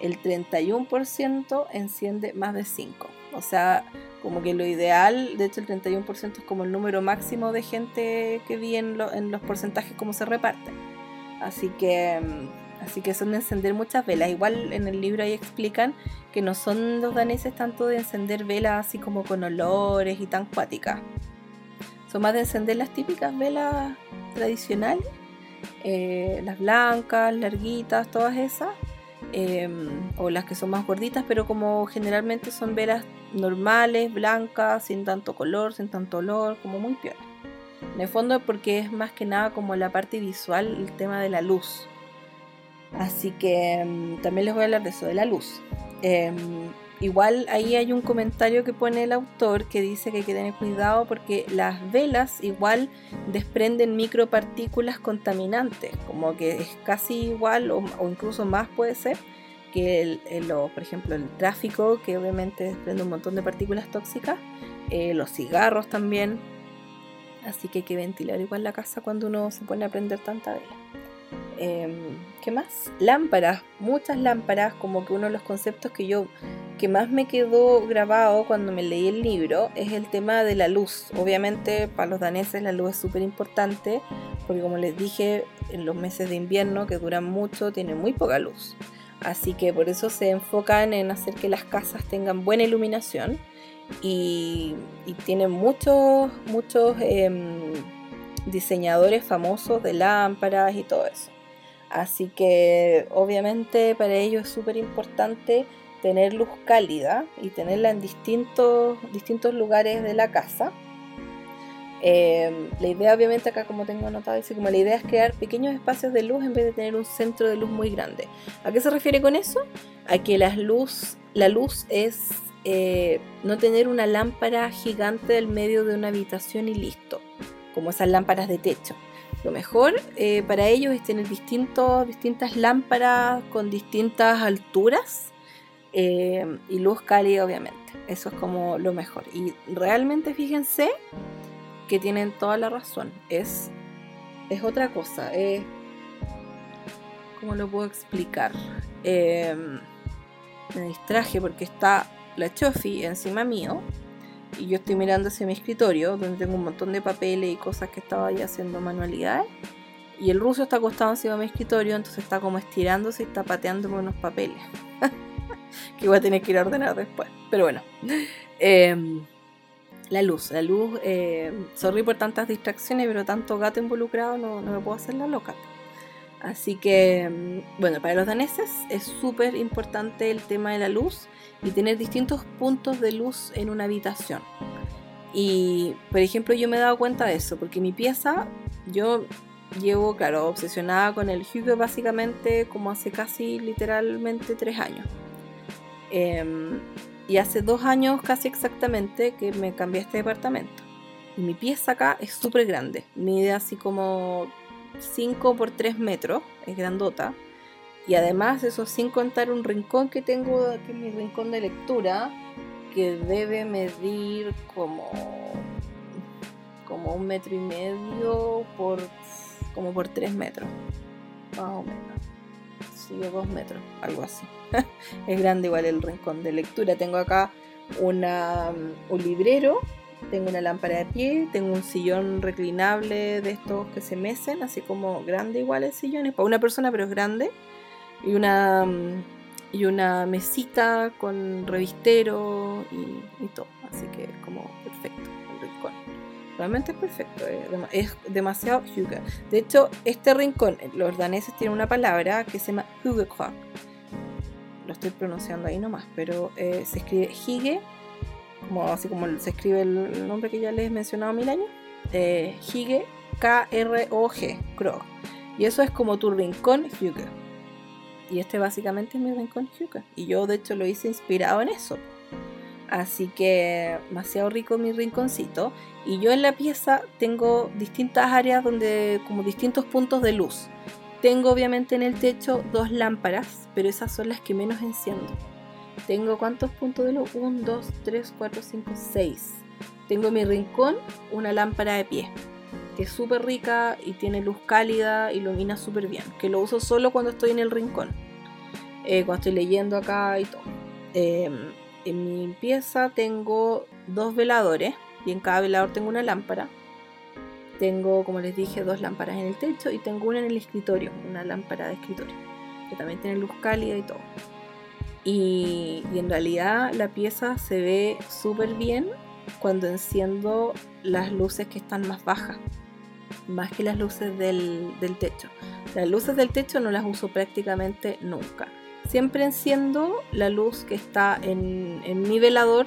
El 31% enciende más de 5. O sea, como que lo ideal, de hecho el 31% es como el número máximo de gente que vi en, en los porcentajes como se reparten. Así que mm, Así que son de encender muchas velas. Igual en el libro ahí explican que no son los daneses tanto de encender velas así como con olores y tan cuáticas. Son más de encender las típicas velas tradicionales, eh, las blancas, larguitas, todas esas, em, o las que son más gorditas, pero como generalmente son velas normales, blancas, sin tanto color, sin tanto olor, como muy piola. En el fondo porque es más que nada como la parte visual, el tema de la luz. Así que mm, también les voy a hablar de eso, de la luz. Em, igual ahí hay un comentario que pone el autor que dice que hay que tener cuidado porque las velas igual desprenden micropartículas contaminantes, como que es casi igual o, incluso más puede ser que el, por ejemplo el tráfico que obviamente desprende un montón de partículas tóxicas, eh, los cigarros también, así que hay que ventilar igual la casa cuando uno se pone a prender tanta vela. Em, ¿Qué más? Lámparas, muchas lámparas, como que uno de los conceptos que yo que más me quedó grabado cuando me leí el libro es el tema de la luz. Obviamente para los daneses la luz es súper importante porque como les dije, en los meses de invierno que duran mucho tienen muy poca luz. Así que por eso se enfocan en hacer que las casas tengan buena iluminación y, tienen muchos, muchos em, diseñadores famosos de lámparas y todo eso. Así que obviamente para ellos es súper importante tener luz cálida y tenerla en distintos, distintos lugares de la casa. Em, la idea obviamente acá como tengo anotado dice como la idea es crear pequeños espacios de luz en vez de tener un centro de luz muy grande. ¿A qué se refiere con eso? A que la luz, la luz es eh, no tener una lámpara gigante del medio de una habitación y listo, como esas lámparas de techo. Lo mejor eh, para ellos es tener distintos, distintas lámparas con distintas alturas eh, y luz cálida, obviamente. Eso es como lo mejor. Y realmente fíjense que tienen toda la razón. Es, es otra cosa. ¿Cómo lo puedo explicar? Eh, me distraje porque está la Chofi encima mío y yo estoy mirando hacia mi escritorio, donde tengo un montón de papeles y cosas que estaba ahí haciendo manualidades. Y el ruso está acostado encima de mi escritorio, entonces está como estirándose y está pateando por unos papeles. que voy a tener que ir a ordenar después. Pero bueno. Em, la luz, la luz. Eh, sorry por tantas distracciones, pero tanto gato involucrado no, no me puedo hacer la loca. Así que, em, bueno, para los daneses es súper importante el tema de la luz y tener distintos puntos de luz en una habitación. Y, por ejemplo, yo me he dado cuenta de eso, porque mi pieza, yo llevo, claro, obsesionada con el Hugo básicamente como hace casi literalmente tres años. Em, y hace dos años casi exactamente que me cambié este departamento. Mi pieza acá es súper grande, mide así como 5 por 3 metros, es grandota. Y además, eso sin contar un rincón que tengo, aquí es mi rincón de lectura, que debe medir como, como un metro y medio por como por tres metros, más o menos. Sí, dos metros, algo así. es grande igual el rincón de lectura. Tengo acá una, un librero, tengo una lámpara de pie, tengo un sillón reclinable de estos que se mecen, así como grande igual el sillón, es para una persona pero es grande y una, mm, y una mesita con revistero y, todo. Así que es como perfecto el rincón. Realmente es perfecto, es, demasiado Hugo. De hecho, este rincón, los daneses tienen una palabra que se llama Hugekrock. Lo estoy pronunciando ahí nomás, pero eh, se escribe Hige, como, así como se escribe el nombre que ya les he mencionado mil años. Eh, Hige, K-R-O-G, Krog. Y eso es como tu rincón Hugo. Y este básicamente es mi rincón yuca. Y yo de hecho lo hice inspirado en eso. Así que demasiado rico mi rinconcito. Y yo en la pieza tengo distintas áreas donde como distintos puntos de luz. Tengo obviamente en el techo dos lámparas, pero esas son las que menos enciendo. Tengo cuántos puntos de luz? 1, 2, 3, 4, 5, 6. Tengo en mi rincón una lámpara de pie que es súper rica y tiene luz cálida, ilumina súper bien, que lo uso solo cuando estoy en el rincón, eh, cuando estoy leyendo acá y todo. Em, en mi pieza tengo dos veladores y en cada velador tengo una lámpara. Tengo, como les dije, dos lámparas en el techo y tengo una en el escritorio, una lámpara de escritorio, que también tiene luz cálida y todo. Y, en realidad la pieza se ve súper bien cuando enciendo las luces que están más bajas más que las luces del, techo. Las luces del techo no las uso prácticamente nunca. Siempre enciendo la luz que está en, mi velador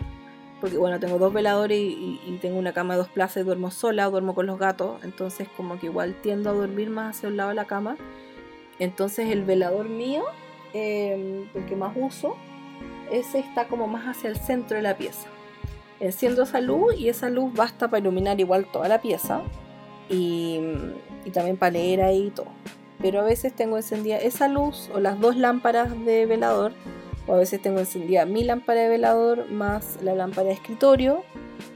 porque bueno, tengo dos veladores y, tengo una cama de dos plazas y duermo sola, duermo con los gatos, entonces como que igual tiendo a dormir más hacia un lado de la cama. Entonces el velador mío, em, el que más uso, ese está como más hacia el centro de la pieza. Enciendo esa luz y esa luz basta para iluminar igual toda la pieza y, y también para leer ahí todo. Pero a veces tengo encendida esa luz o las dos lámparas de velador o a veces tengo encendida mi lámpara de velador más la lámpara de escritorio.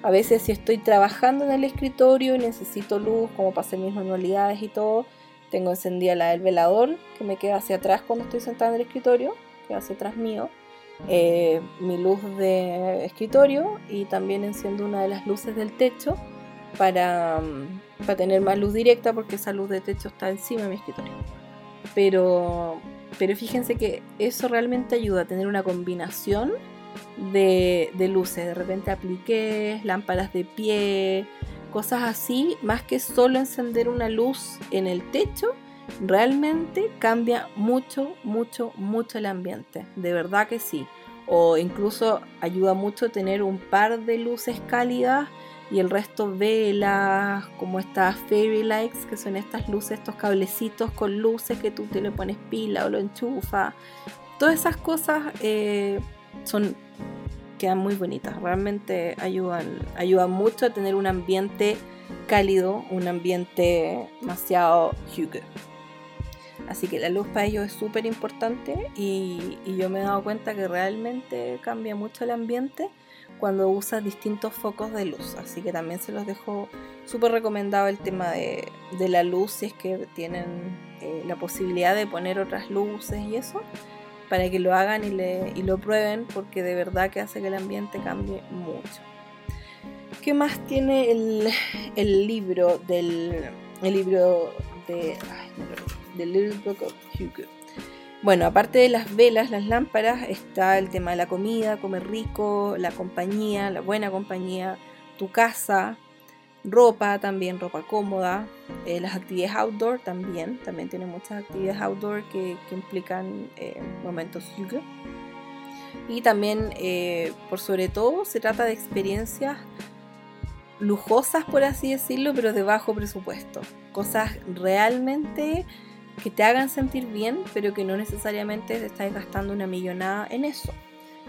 A veces si estoy trabajando en el escritorio y necesito luz como para hacer mis manualidades y todo, tengo encendida la del velador que me queda hacia atrás cuando estoy sentada en el escritorio, que hacia atrás mío. Eh, mi luz de escritorio y también enciendo una de las luces del techo para, mm, para tener más luz directa porque esa luz de techo está encima de mi escritorio. Pero pero fíjense que eso realmente ayuda a tener una combinación de, luces. De repente apliqué lámparas de pie, cosas así, más que solo encender una luz en el techo, realmente cambia mucho, mucho, mucho el ambiente. De verdad que sí. O incluso ayuda mucho tener un par de luces cálidas y el resto velas, como estas fairy lights, que son estas luces, estos cablecitos con luces que tú te le pones pila o lo enchufa. Todas esas cosas eh, son quedan muy bonitas, realmente ayudan, ayudan mucho a tener un ambiente cálido, un ambiente demasiado Hugo. Así que la luz para ellos es súper importante y, y yo me he dado cuenta que realmente cambia mucho el ambiente cuando usas distintos focos de luz. Así que también se los dejo súper recomendado el tema de, la luz, si es que tienen eh, la posibilidad de poner otras luces y eso, para que lo hagan y, le, y lo prueben, porque de verdad que hace que el ambiente cambie mucho. ¿Qué más tiene el, libro del el libro de ay, del Little Book of Hugo? Bueno, aparte de las velas, las lámparas, está el tema de la comida, comer rico, la compañía, la buena compañía, tu casa, ropa también, ropa cómoda, eh, las actividades outdoor también, también tiene muchas actividades outdoor que, implican eh, momentos yoga. Y también, eh, por sobre todo, se trata de experiencias lujosas, por así decirlo, pero de bajo presupuesto. Cosas realmente que te hagan sentir bien, pero que no necesariamente te estés gastando una millonada en eso.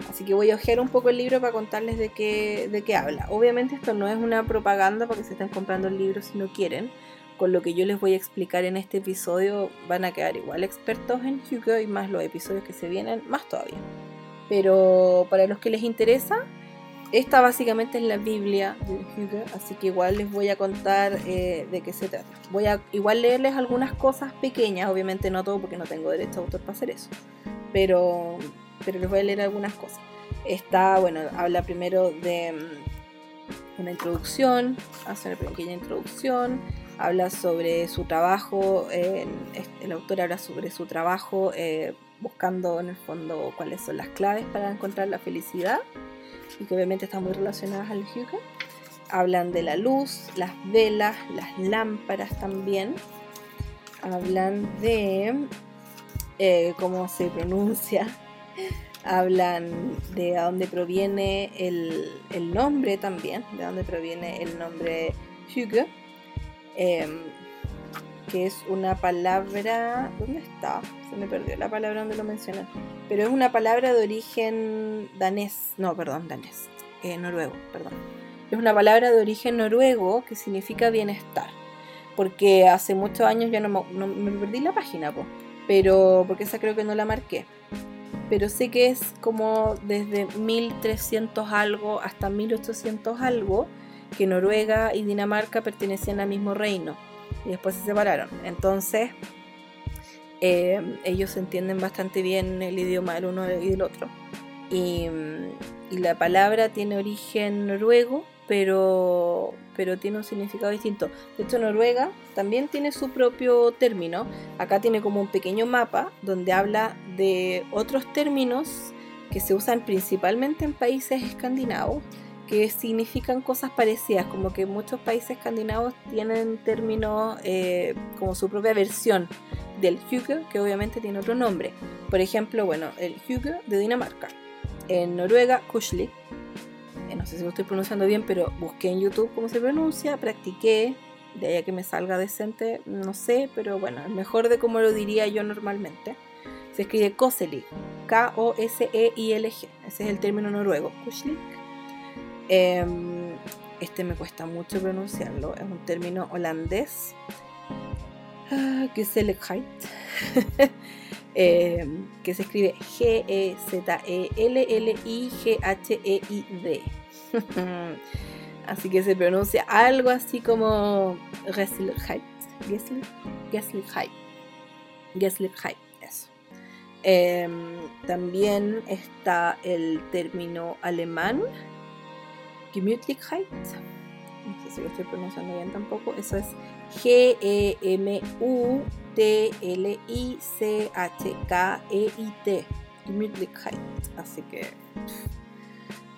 Así que voy a ojear un poco el libro para contarles de qué, de qué habla. Obviamente esto no es una propaganda para que se estén comprando el libro si no quieren. Con lo que yo les voy a explicar en este episodio van a quedar igual expertos en Hugo y más los episodios que se vienen, más todavía. Pero para los que les interesa, esta básicamente es la Biblia así que igual les voy a contar eh, de qué se trata. Voy a igual leerles algunas cosas pequeñas, obviamente no todo porque no tengo derecho a autor para hacer eso, pero, pero les voy a leer algunas cosas. Está, bueno, habla primero de mm, una introducción, hace una pequeña introducción, habla sobre su trabajo, el autor habla sobre su trabajo eh, buscando en el fondo cuáles son las claves para encontrar la felicidad y que obviamente están muy relacionadas al Hyuga. Hablan de la luz, las velas, las lámparas también. Hablan de eh, cómo se pronuncia. Hablan de dónde proviene el, nombre también, de dónde proviene el nombre Hyuga. Em, que es una palabra. ¿Dónde está? Se me perdió la palabra donde lo mencionan. Pero es una palabra de origen danés. No, perdón, danés. Eh, noruego, perdón. Es una palabra de origen noruego que significa bienestar. Porque hace muchos años ya no me, perdí la página, pero porque esa creo que no la marqué. Pero sé que es como desde 1300 algo hasta 1800 algo que Noruega y Dinamarca pertenecían al mismo reino y después se separaron. Entonces, eh, ellos entienden bastante bien el idioma del uno y del otro. Y, la palabra tiene origen noruego, pero, pero tiene un significado distinto. De hecho, Noruega también tiene su propio término. Acá tiene como un pequeño mapa donde habla de otros términos que se usan principalmente en países escandinavos que significan cosas parecidas, como que muchos países escandinavos tienen términos eh, como su propia versión del Hygge, que obviamente tiene otro nombre. Por ejemplo, bueno, el Hygge de Dinamarca. En Noruega, Kushlik. En no sé si lo estoy pronunciando bien, pero busqué en YouTube cómo se pronuncia, practiqué, de ahí a que me salga decente, no sé, pero bueno, mejor de cómo lo diría yo normalmente. Se escribe Koselig, K-O-S-E-I-L-G, ese es el término noruego, Kushlik. Em, este me cuesta mucho pronunciarlo, es un término holandés, ah, que es em, que se escribe G-E-Z-E-L-L-I-G-H-E-I-D. así que se pronuncia algo así como Geslichkeit. Geslichkeit. Geslichkeit, eso. Em, también está el término alemán, Gemütlichkeit. No sé si lo estoy pronunciando bien tampoco. Eso es G-E-M-U-T-L-I-C-H-K-E-I-T. Gemütlichkeit. Así que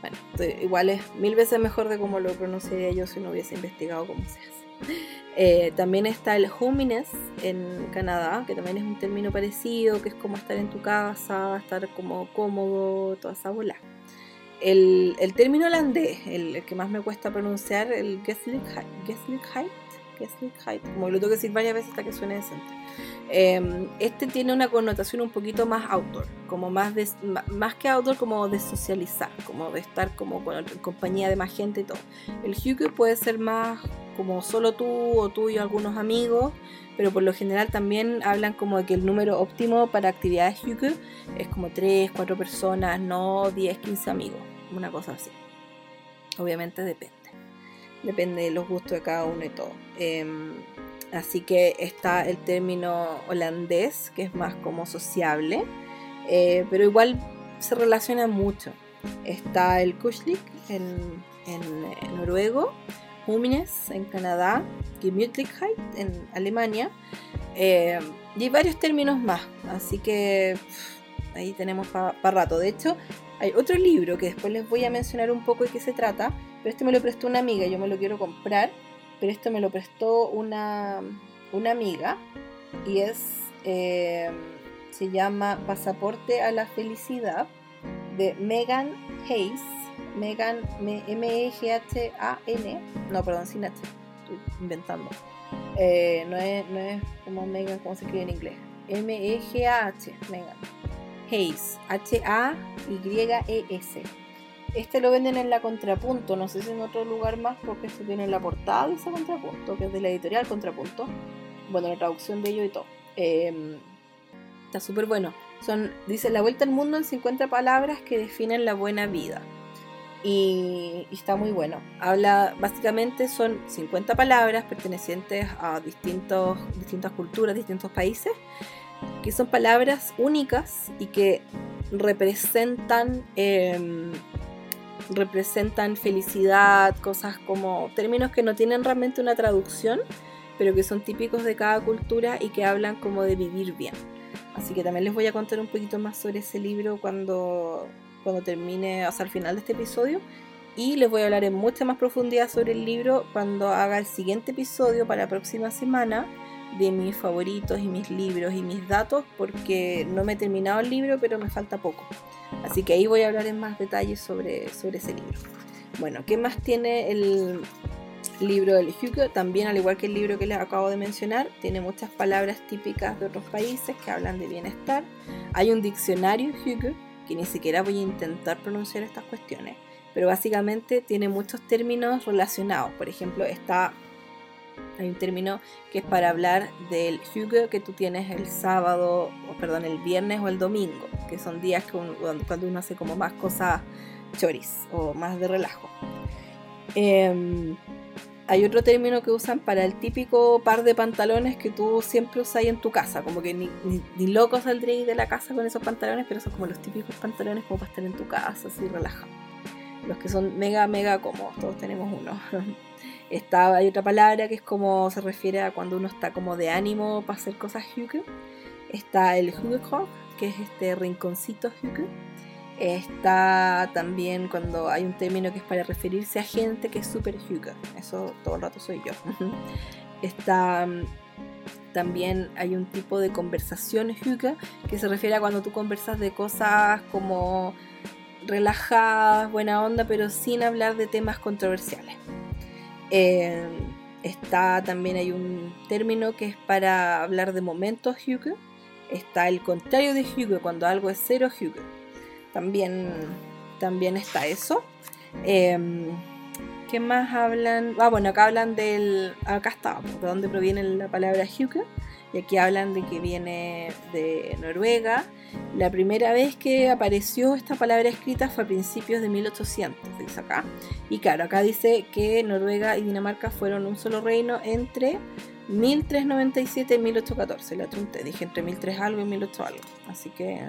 bueno, igual es mil veces mejor de cómo lo pronunciaría yo si no hubiese investigado cómo se hace. Eh, también está el hominess en Canadá, que también es un término parecido, que es como estar en tu casa, estar como cómodo, toda esa bola. El, término holandés, el, que más me cuesta pronunciar, el Geslichkeit, como lo tengo que decir varias veces hasta que suene decente. Em, este tiene una connotación un poquito más outdoor, como más, de, más que outdoor, como de socializar, como de estar como con, compañía de más gente y todo. El hygge puede ser más como solo tú o tú y algunos amigos, pero por lo general también hablan como de que el número óptimo para actividades hygge es como 3, 4 personas, no 10, 15 amigos, una cosa así. Obviamente depende depende de los gustos de cada uno y todo. Em, así que está el término holandés, que es más como sociable, eh, pero igual se relaciona mucho. Está el kushlik en, noruego, Humines en Canadá, Gemütlichkeit en Alemania, eh, y varios términos más, así que ahí tenemos para rato. De hecho, hay otro libro que después les voy a mencionar un poco de qué se trata, pero este me lo prestó una amiga, yo me lo quiero comprar, pero esto me lo prestó una, una amiga y es, eh, se llama Pasaporte a la Felicidad de Megan Hayes, Megan M-E-G-H-A-N, no, perdón, sin H, estoy inventando. Eh, no, es, no es como Megan, como se escribe en inglés. M-E-G-A-H, Megan. Hayes, H-A-Y-E-S. Este lo venden en la Contrapunto, no sé si en otro lugar más, porque esto tiene la portada de esa Contrapunto, que es de la editorial Contrapunto. Bueno, la traducción de ello y todo. Em, está súper bueno. Son, dice, la vuelta al mundo en 50 palabras que definen la buena vida. Y, y, está muy bueno. Habla, básicamente son 50 palabras pertenecientes a distintos, distintas culturas, distintos países, que son palabras únicas y que representan, em, representan felicidad, cosas como términos que no tienen realmente una traducción, pero que son típicos de cada cultura y que hablan como de vivir bien. Así que también les voy a contar un poquito más sobre ese libro cuando, cuando termine, hasta el final de este episodio. Y les voy a hablar en mucha más profundidad sobre el libro cuando haga el siguiente episodio para la próxima semana de mis favoritos y mis libros y mis datos porque no me he terminado el libro pero me falta poco. Así que ahí voy a hablar en más detalles sobre, sobre ese libro. Bueno, ¿qué más tiene el libro del Hugo? También al igual que el libro que les acabo de mencionar, tiene muchas palabras típicas de otros países que hablan de bienestar. Hay un diccionario Hugo que ni siquiera voy a intentar pronunciar estas cuestiones, pero básicamente tiene muchos términos relacionados. Por ejemplo, está hay un término que es para hablar del hygge que tú tienes el sábado, o perdón, el viernes o el domingo, que son días que cuando uno hace como más cosas choris o más de relajo. Em, hay otro término que usan para el típico par de pantalones que tú siempre usas en tu casa, como que ni, ni, loco saldréis de la casa con esos pantalones, pero son como los típicos pantalones como para estar en tu casa, así relajado. Los que son mega, mega cómodos, todos tenemos uno. Está, hay otra palabra que es como se refiere a cuando uno está como de ánimo para hacer cosas hygge. Está el hygge que es este rinconcito hygge. Está también cuando hay un término que es para referirse a gente que es super hygge. Eso todo el rato soy yo. Está mm, también hay un tipo de conversación hygge que se refiere a cuando tú conversas de cosas como relajadas, buena onda, pero sin hablar de temas controversiales. Eh, está también hay un término que es para hablar de momentos Hugo. Está el contrario de Hugo, cuando algo es cero Hugo. También, también está eso. Em, ¿Qué más hablan? Ah, bueno, acá hablan del. Acá está, de dónde proviene la palabra Hugo. Y aquí hablan de que viene de Noruega. La primera vez que apareció esta palabra escrita fue a principios de 1800, dice acá. Y claro, acá dice que Noruega y Dinamarca fueron un solo reino entre 1397 y 1814. La trunte, dije entre 1300 algo y 1800 algo. Así que,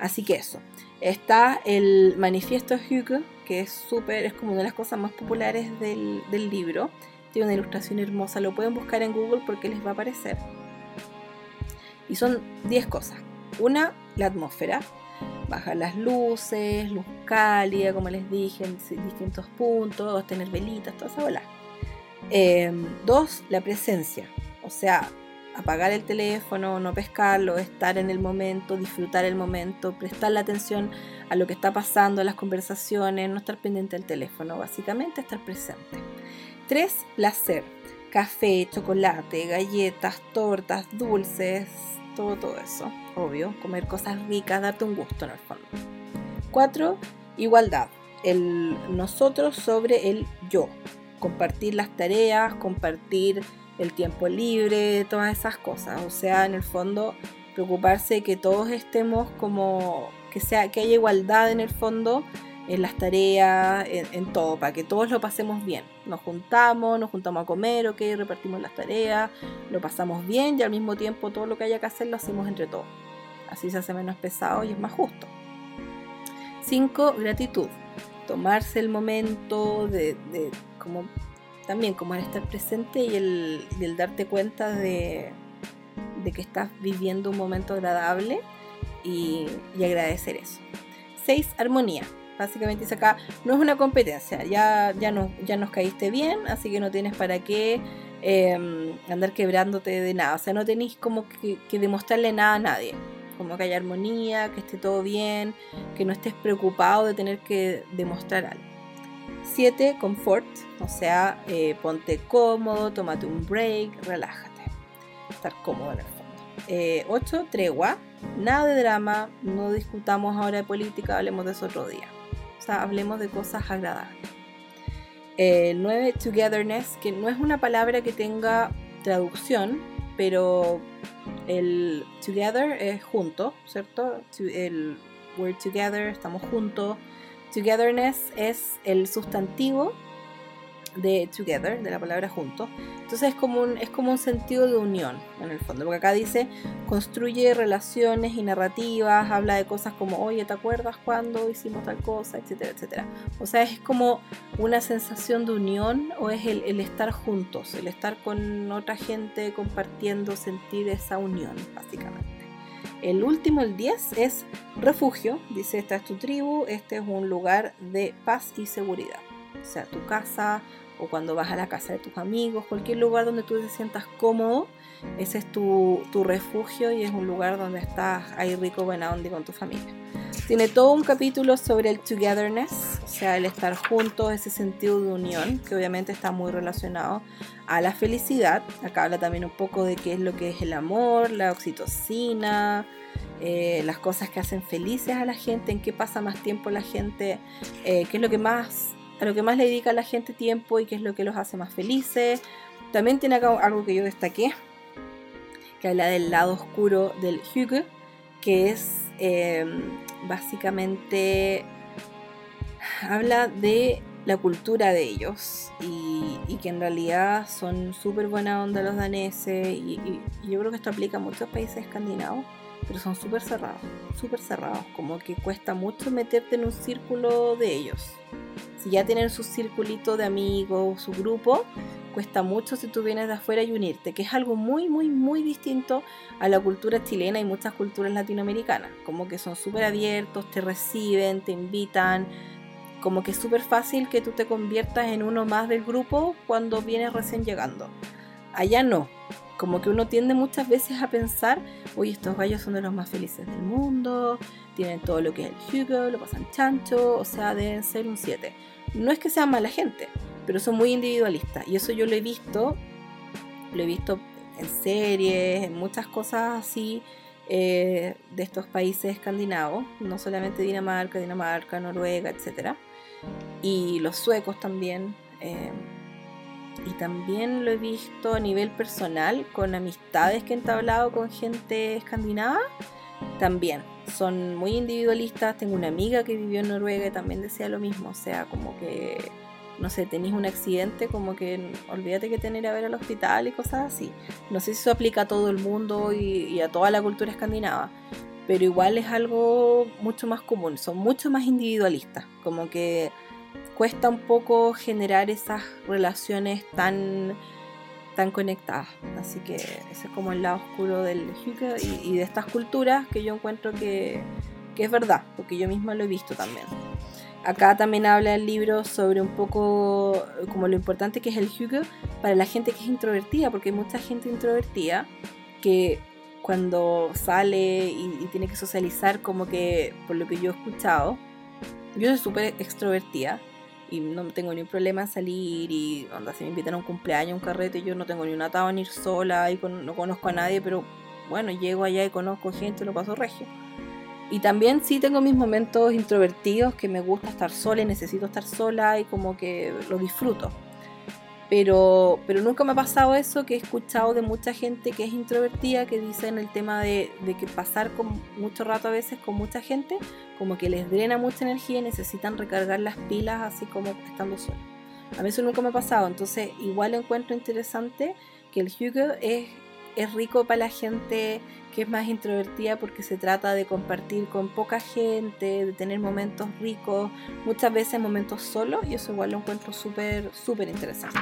así que eso. Está el manifiesto Hugo, es súper, es como una de las cosas más populares del, del libro. Tiene una ilustración hermosa, lo pueden buscar en Google porque les va a aparecer. Y son 10 cosas. Una, la atmósfera. Bajar las luces, luz cálida, como les dije, en distintos puntos, tener velitas, toda esa bola. Em, dos, la presencia. O sea, apagar el teléfono, no pescarlo, estar en el momento, disfrutar el momento, prestar la atención a lo que está pasando, a las conversaciones, no estar pendiente del teléfono, básicamente estar presente. Tres, placer. Café, chocolate, galletas, tortas, dulces, todo, todo eso, obvio, comer cosas ricas, darte un gusto en el fondo. Cuatro, igualdad, el nosotros sobre el yo, compartir las tareas, compartir el tiempo libre, todas esas cosas, o sea, en el fondo preocuparse de que todos estemos como que sea que haya igualdad en el fondo en las tareas, en, todo, para que todos lo pasemos bien. Nos juntamos, nos juntamos a comer, ok, repartimos las tareas, lo pasamos bien y al mismo tiempo todo lo que haya que hacer lo hacemos entre todos. Así se hace menos pesado y es más justo. 5. Gratitud. Tomarse el momento de, como también como el estar presente y el, darte cuenta de, que estás viviendo un momento agradable y, agradecer eso. 6. Armonía Básicamente dice acá, no es una competencia, ya, ya, no, ya nos caíste bien, así que no tienes para qué em, andar quebrándote de nada. O sea, no tenéis como que, demostrarle nada a nadie. Como que haya armonía, que esté todo bien, que no estés preocupado de tener que demostrar algo. 7. Confort, o sea, eh, ponte cómodo, tómate un break, relájate. Estar cómodo en el fondo. 8. Eh, tregua, nada de drama, no discutamos ahora de política, hablemos de eso otro día. O sea, hablemos de cosas agradables. El 9, togetherness, que no es una palabra que tenga traducción, pero el together es junto, ¿cierto? El we're together, estamos juntos. Togetherness es el sustantivo de together, de la palabra junto. Entonces es como, un, es como un sentido de unión en el fondo, porque acá dice construye relaciones y narrativas, habla de cosas como, oye, ¿te acuerdas cuando hicimos tal cosa? etcétera, etcétera. O sea, es como una sensación de unión o es el, el estar juntos, el estar con otra gente compartiendo, sentir esa unión, básicamente. El último, el 10, es refugio. Dice, esta es tu tribu, este es un lugar de paz y seguridad. O sea, tu casa, o cuando vas a la casa de tus amigos, cualquier lugar donde tú te sientas cómodo, ese es tu, refugio y es un lugar donde estás ahí rico, buena onda con tu familia. Tiene todo un capítulo sobre el togetherness, o sea, el estar juntos, ese sentido de unión, que obviamente está muy relacionado a la felicidad. Acá habla también un poco de qué es lo que es el amor, la oxitocina, eh, las cosas que hacen felices a la gente, en qué pasa más tiempo la gente, eh, qué es lo que más a lo que más le dedica a la gente tiempo y qué es lo que los hace más felices. También tiene acá algo que yo destaqué, que habla del lado oscuro del Hügel, que es em, básicamente habla de la cultura de ellos y, que en realidad son súper buena onda los daneses y, y, yo creo que esto aplica a muchos países escandinavos pero son súper cerrados, súper cerrados, como que cuesta mucho meterte en un círculo de ellos. Si ya tienen su circulito de amigos, su grupo, cuesta mucho si tú vienes de afuera y unirte, que es algo muy, muy, muy distinto a la cultura chilena y muchas culturas latinoamericanas, como que son súper abiertos, te reciben, te invitan, como que es súper fácil que tú te conviertas en uno más del grupo cuando vienes recién llegando. Allá no, como que uno tiende muchas veces a pensar, oye, estos gallos son de los más felices del mundo, tienen todo lo que es el Hugo, lo pasan chancho, o sea, deben ser un 7. No es que sean mala gente, pero son muy individualistas. Y eso yo lo he visto, lo he visto en series, en muchas cosas así eh, de estos países escandinavos, no solamente Dinamarca, Dinamarca, Noruega, etc. Y los suecos también. Eh, y también lo he visto a nivel personal con amistades que he entablado con gente escandinava. También son muy individualistas. Tengo una amiga que vivió en Noruega y también decía lo mismo. O sea, como que, no sé, tenéis un accidente, como que olvídate que tener a ver al hospital y cosas así. No sé si eso aplica a todo el mundo y, y a toda la cultura escandinava. Pero igual es algo mucho más común. Son mucho más individualistas. Como que cuesta un poco generar esas relaciones tan, tan conectadas. Así que ese es como el lado oscuro del Hyuga y, de estas culturas que yo encuentro que, es verdad, porque yo misma lo he visto también. Acá también habla el libro sobre un poco como lo importante que es el Hyuga para la gente que es introvertida, porque hay mucha gente introvertida que cuando sale y, tiene que socializar, como que por lo que yo he escuchado, yo soy súper extrovertida y no tengo ni un problema en salir y onda, si me invitan a un cumpleaños, un carrete, yo no tengo ni un atado en ir sola y no conozco a nadie, pero bueno, llego allá y conozco gente, lo paso regio. Y también sí tengo mis momentos introvertidos que me gusta estar sola y necesito estar sola y como que lo disfruto. Pero, pero nunca me ha pasado eso que he escuchado de mucha gente que es introvertida que dicen el tema de, de, que pasar mucho rato a veces con mucha gente como que les drena mucha energía y necesitan recargar las pilas así como estando solos. A mí eso nunca me ha pasado, entonces igual encuentro interesante que el Hugo es, es rico para la gente que es más introvertida porque se trata de compartir con poca gente, de tener momentos ricos, muchas veces momentos solos y eso igual lo encuentro súper, súper interesante.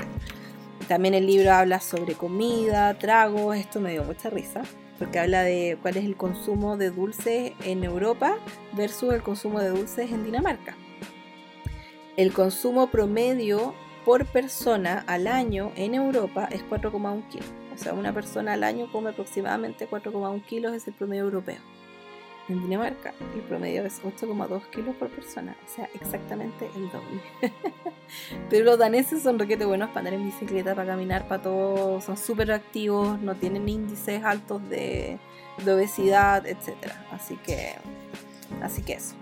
También el libro habla sobre comida, tragos, esto me dio mucha risa porque habla de cuál es el consumo de dulces en Europa versus el consumo de dulces en Dinamarca. El consumo promedio por persona al año en Europa es 4,1 kilos. O sea, una persona al año come aproximadamente 4,1 kilos, es el promedio europeo. En Dinamarca el promedio es 8,2 kilos por persona, o sea, exactamente el doble. Pero los daneses son requete buenos para andar en bicicleta, para caminar, para todo, son súper activos, no tienen índices altos de, obesidad, etc. Así que, así que eso.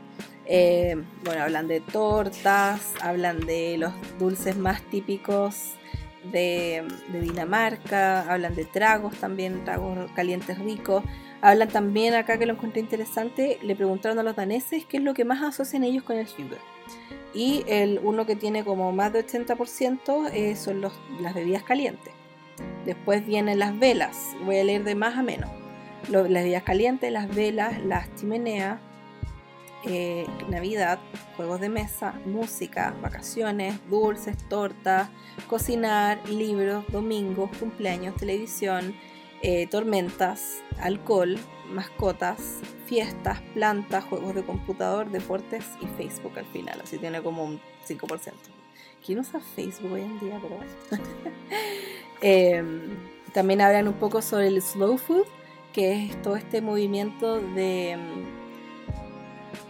Eh, bueno, hablan de tortas, hablan de los dulces más típicos de, Dinamarca, hablan de tragos también, tragos calientes ricos. Hablan también acá que lo encontré interesante, le preguntaron a los daneses qué es lo que más asocian ellos con el sugar. Y el uno que tiene como más de 80% eh, son los, las bebidas calientes. Después vienen las velas, voy a leer de más a menos. las bebidas calientes, las velas, las chimeneas, eh, Navidad, juegos de mesa, música, vacaciones, dulces, tortas, cocinar, libros, domingos, cumpleaños, televisión, eh, tormentas, alcohol, mascotas, fiestas, plantas, juegos de computador, deportes y Facebook al final. Así tiene como un 5%. ¿Quién usa Facebook hoy en día? Pero bueno. Em, también hablan un poco sobre el slow food, que es todo este movimiento de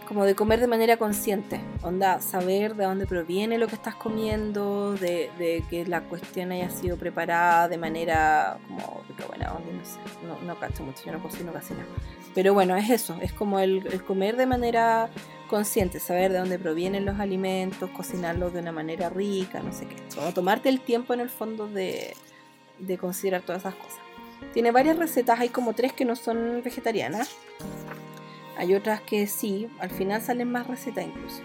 como de comer de manera consciente, onda, saber de dónde proviene lo que estás comiendo, de, que la cuestión haya sido preparada de manera como, bueno, no sé, no, no mucho, yo no cocino casi nada. Pero bueno, es eso, es como el, comer de manera consciente, saber de dónde provienen los alimentos, cocinarlos de una manera rica, no sé qué. Como tomarte el tiempo en el fondo de, de considerar todas esas cosas. Tiene varias recetas, hay como tres que no son vegetarianas hay otras que sí, al final salen más recetas incluso.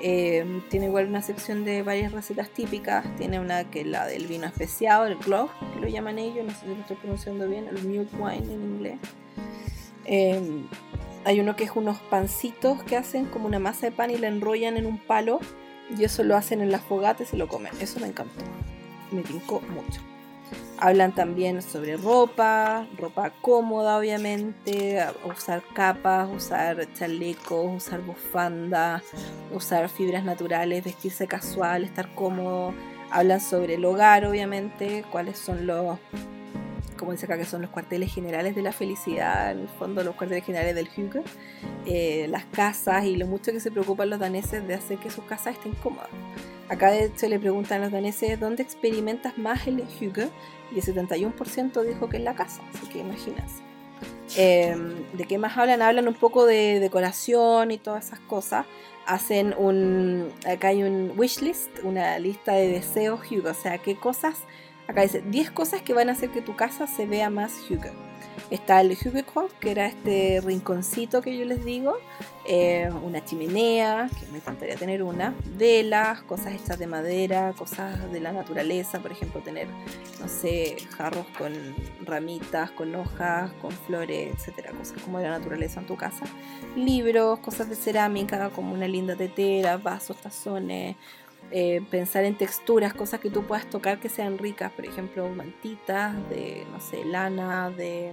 Eh, tiene igual una sección de varias recetas típicas. Tiene una que es la del vino especiado, el glove, que lo llaman ellos, no sé si lo estoy pronunciando bien, el milk wine en inglés. Eh, hay uno que es unos pancitos que hacen como una masa de pan y la enrollan en un palo y eso lo hacen en las fogatas y se lo comen. Eso me encantó. Me tincó mucho. Hablan también sobre ropa, ropa cómoda obviamente, usar capas, usar chalecos, usar bufanda, usar fibras naturales, vestirse casual, estar cómodo. Hablan sobre el hogar obviamente, cuáles son los como dice acá, que son los cuarteles generales de la felicidad, en el fondo los cuarteles generales del Hygge, eh, las casas y lo mucho que se preocupan los daneses de hacer que sus casas estén cómodas. Acá de hecho le preguntan a los daneses dónde experimentas más el Hygge y el 71% dijo que en la casa, así que imagínense. Em, ¿De qué más hablan? Hablan un poco de decoración y todas esas cosas. Hacen un. Acá hay un wishlist, una lista de deseos Hugo. O sea, qué cosas. Acá dice 10 cosas que van a hacer que tu casa se vea más Hugo. Está el Hubekopf, que era este rinconcito que yo les digo, eh, una chimenea, que me encantaría tener una, velas, cosas hechas de madera, cosas de la naturaleza, por ejemplo, tener, no sé, jarros con ramitas, con hojas, con flores, etcétera, cosas como de la naturaleza en tu casa, libros, cosas de cerámica, como una linda tetera, vasos, tazones, eh, pensar en texturas, cosas que tú puedas tocar que sean ricas, por ejemplo, mantitas de, no sé, lana, de...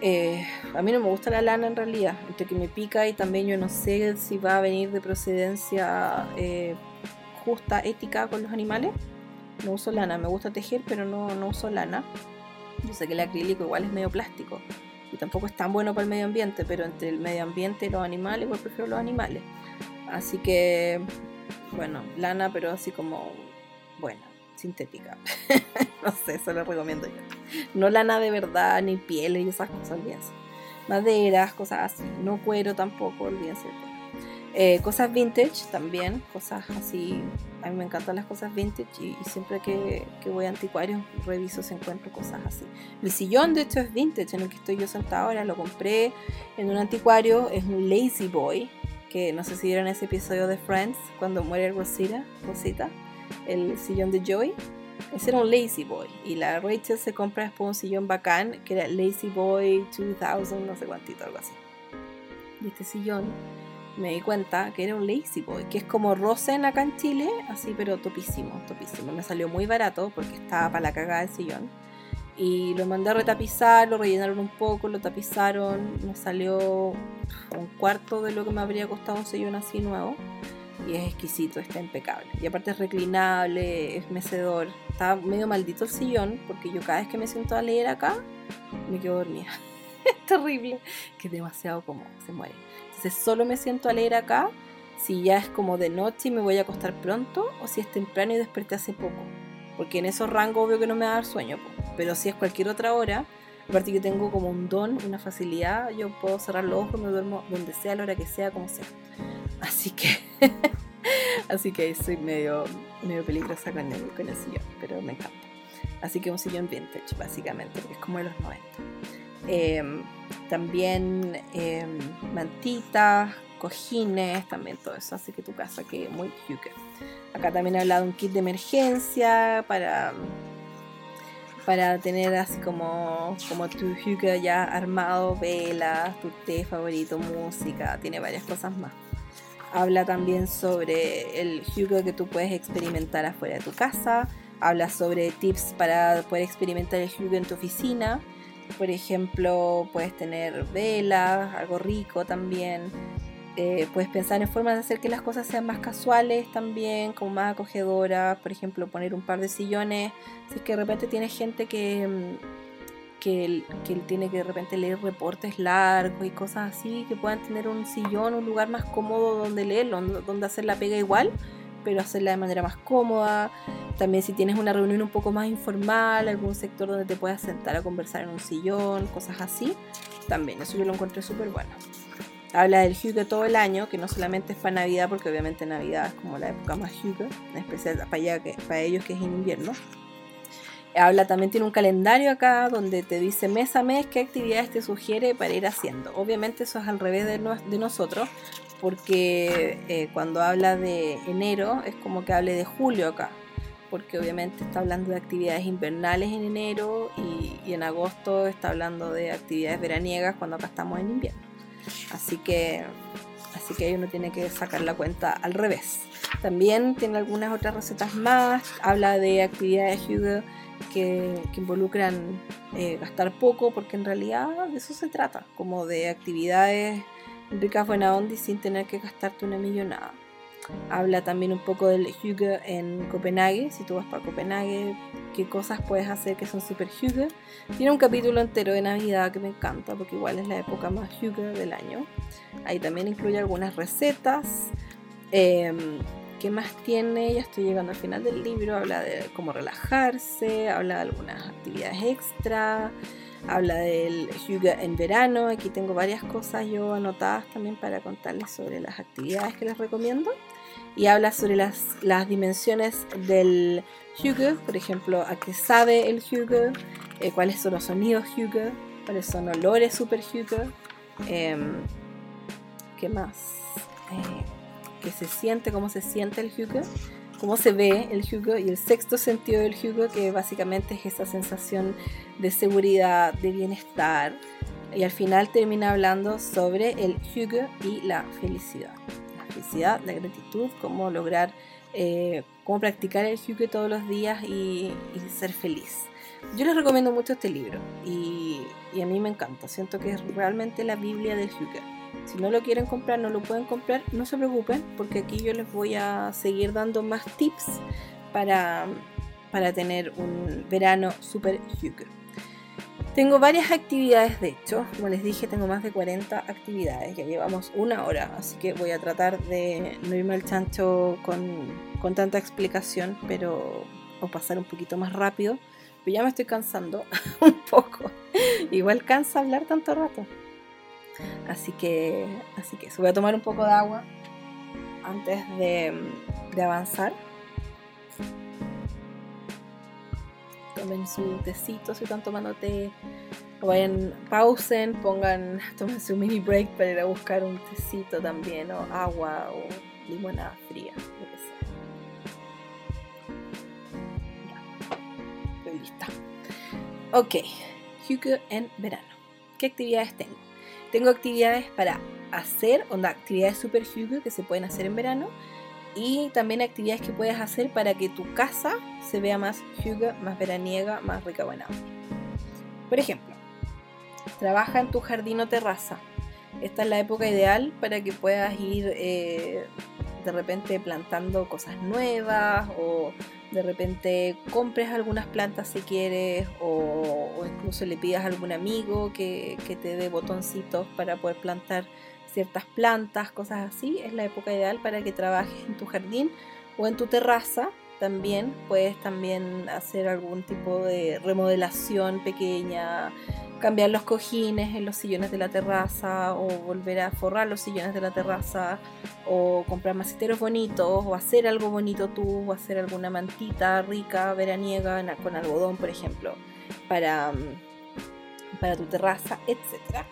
Eh, a mí no me gusta la lana en realidad, entre que me pica y también yo no sé si va a venir de procedencia eh, justa, ética con los animales. No uso lana, me gusta tejer, pero no, no uso lana. Yo sé que el acrílico igual es medio plástico y tampoco es tan bueno para el medio ambiente, pero entre el medio ambiente y los animales, igual prefiero los animales. Así que bueno, lana, pero así como, bueno, sintética. no sé, eso lo recomiendo yo. No lana de verdad, ni pieles y esas cosas, olvídense. Maderas, cosas así. No cuero tampoco, olvídense. Eh, cosas vintage también, cosas así. A mí me encantan las cosas vintage y, siempre que, que, voy a anticuarios reviso si encuentro cosas así. Mi sillón, de hecho, es vintage en el que estoy yo sentada ahora. Lo compré en un anticuario, es un Lazy Boy que no sé si vieron ese episodio de Friends cuando muere Rosita, Rosita el sillón de Joey. Ese era un Lazy Boy. Y la Rachel se compra después un sillón bacán que era Lazy Boy 2000, no sé cuántito, algo así. Y este sillón me di cuenta que era un Lazy Boy, que es como Rosen acá en Chile, así pero topísimo, topísimo. Me salió muy barato porque estaba para la cagada el sillón y lo mandé a retapizar, lo rellenaron un poco, lo tapizaron, me salió un cuarto de lo que me habría costado un sillón así nuevo y es exquisito, está impecable. Y aparte es reclinable, es mecedor. Está medio maldito el sillón porque yo cada vez que me siento a leer acá me quedo dormida. es terrible, que es demasiado cómodo, se muere. Entonces solo me siento a leer acá si ya es como de noche y me voy a acostar pronto o si es temprano y desperté hace poco. Porque en esos rangos obvio que no me va a dar sueño. Pero si es cualquier otra hora, aparte que tengo como un don, una facilidad, yo puedo cerrar los ojos, me duermo donde sea, a la hora que sea, como sea. Así que, así que soy medio, medio peligrosa con el, con el sillón, pero me encanta. Así que un sillón vintage, básicamente, porque es como de los 90. Em, también em, mantitas, cojines, también todo eso. Así que tu casa que muy. Acá también he hablado de un kit de emergencia para para tener así como, como tu hookah ya armado, velas, tu té favorito, música, tiene varias cosas más. Habla también sobre el hookah que tú puedes experimentar afuera de tu casa. Habla sobre tips para poder experimentar el hookah en tu oficina. Por ejemplo, puedes tener velas, algo rico también. Eh, puedes pensar en formas de hacer que las cosas sean más casuales también, como más acogedoras, por ejemplo, poner un par de sillones, si es que de repente tienes gente que, mm, que, que, tiene que de repente leer reportes largos y cosas así, que puedan tener un sillón, un lugar más cómodo donde leerlo, donde hacer la pega igual, pero hacerla de manera más cómoda. También si tienes una reunión un poco más informal, algún sector donde te puedas sentar a conversar en un sillón, cosas así, también eso yo lo encontré súper bueno habla del Hugo todo el año, que no solamente es para Navidad, porque obviamente Navidad es como la época más Hugo, en especial para, allá que, para ellos que es en invierno. Habla también, tiene un calendario acá donde te dice mes a mes qué actividades te sugiere para ir haciendo. Obviamente eso es al revés de, nosotros, porque eh, cuando habla de enero es como que hable de julio acá, porque obviamente está hablando de actividades invernales en enero y en agosto está hablando de actividades veraniegas cuando acá estamos en invierno. Así que, así que uno tiene que sacar la cuenta al revés. También tiene algunas otras recetas más. Habla de actividades Hugo que, involucran eh, gastar poco, porque en realidad de eso se trata, como de actividades ricas, buena onda y sin tener que gastarte una millonada. Habla también un poco del Hygge en Copenhague, si tú vas para Copenhague, qué cosas puedes hacer que son super Hygge. Tiene un capítulo entero de Navidad que me encanta porque igual es la época más Hygge del año. Ahí también incluye algunas recetas. Em, ¿Qué más tiene? Ya estoy llegando al final del libro. Habla de cómo relajarse, habla de algunas actividades extra, habla del yoga en verano. Aquí tengo varias cosas yo anotadas también para contarles sobre las actividades que les recomiendo. Y habla sobre las, las dimensiones del yoga, por ejemplo, a qué sabe el yoga, eh, cuáles son los sonidos yoga, cuáles son olores super yoga. Em, ¿Qué más? Eh, que se siente, cómo se siente el Hugo, cómo se ve el Hugo y el sexto sentido del Hugo, que básicamente es esa sensación de seguridad, de bienestar. Y al final termina hablando sobre el Hugo y la felicidad. La felicidad, la gratitud, cómo lograr, eh, cómo practicar el Hugo todos los días y, ser feliz. Yo les recomiendo mucho este libro y, y, a mí me encanta. Siento que es realmente la Biblia del Hugo. Si no lo quieren comprar, no lo pueden comprar, no se preocupen, porque aquí yo les voy a seguir dando más tips para, para tener un verano super huge. Tengo varias actividades, de hecho, como les dije, tengo más de 40 actividades, ya llevamos una hora, así que voy a tratar de no irme al chancho con, con tanta explicación, pero o pasar un poquito más rápido, pero ya me estoy cansando un poco. Igual cansa hablar tanto rato. Así que, así que voy a tomar un poco de agua antes de, avanzar. Tomen su tecito si están tomando té. O vayan, pausen, pongan, tomen su mini break para ir a buscar un tecito también, o agua, o limonada fría, lo que sea. Ya, estoy lista. Ok, Hugo en verano. ¿Qué actividades tengo? Tengo actividades para hacer, onda, actividades super huge que se pueden hacer en verano y también actividades que puedes hacer para que tu casa se vea más huge, más veraniega, más rica buena. Por ejemplo, trabaja en tu jardín o terraza. Esta es la época ideal para que puedas ir eh, de repente plantando cosas nuevas o de repente compres algunas plantas si quieres o, incluso le pidas a algún amigo que, te dé botoncitos para poder plantar ciertas plantas, cosas así. Es la época ideal para que trabajes en tu jardín o en tu terraza. También puedes también hacer algún tipo de remodelación pequeña, cambiar los cojines en los sillones de la terraza o volver a forrar los sillones de la terraza o comprar maciteros bonitos o hacer algo bonito tú o hacer alguna mantita rica veraniega con algodón por ejemplo para, mm, para tu terraza etc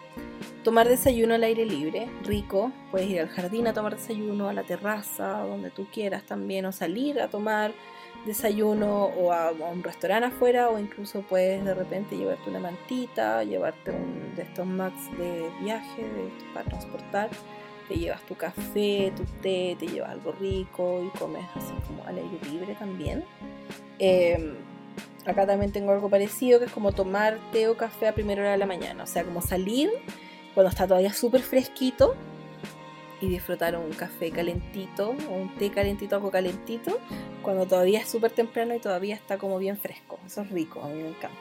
tomar desayuno al aire libre rico puedes ir al jardín a tomar desayuno a la terraza donde tú quieras también o salir a tomar desayuno o a, un restaurante afuera o incluso puedes de repente llevarte una mantita, llevarte un de estos max de viaje para transportar, te llevas tu café, tu té, te llevas algo rico y comes así como al aire libre también. Em, acá también tengo algo parecido que es como tomar té o café a primera hora de la mañana, o sea, como salir cuando está todavía súper fresquito y disfrutar un café calentito o un té calentito, algo calentito, cuando todavía es súper temprano y todavía está como bien fresco. Eso es rico, a mí me encanta.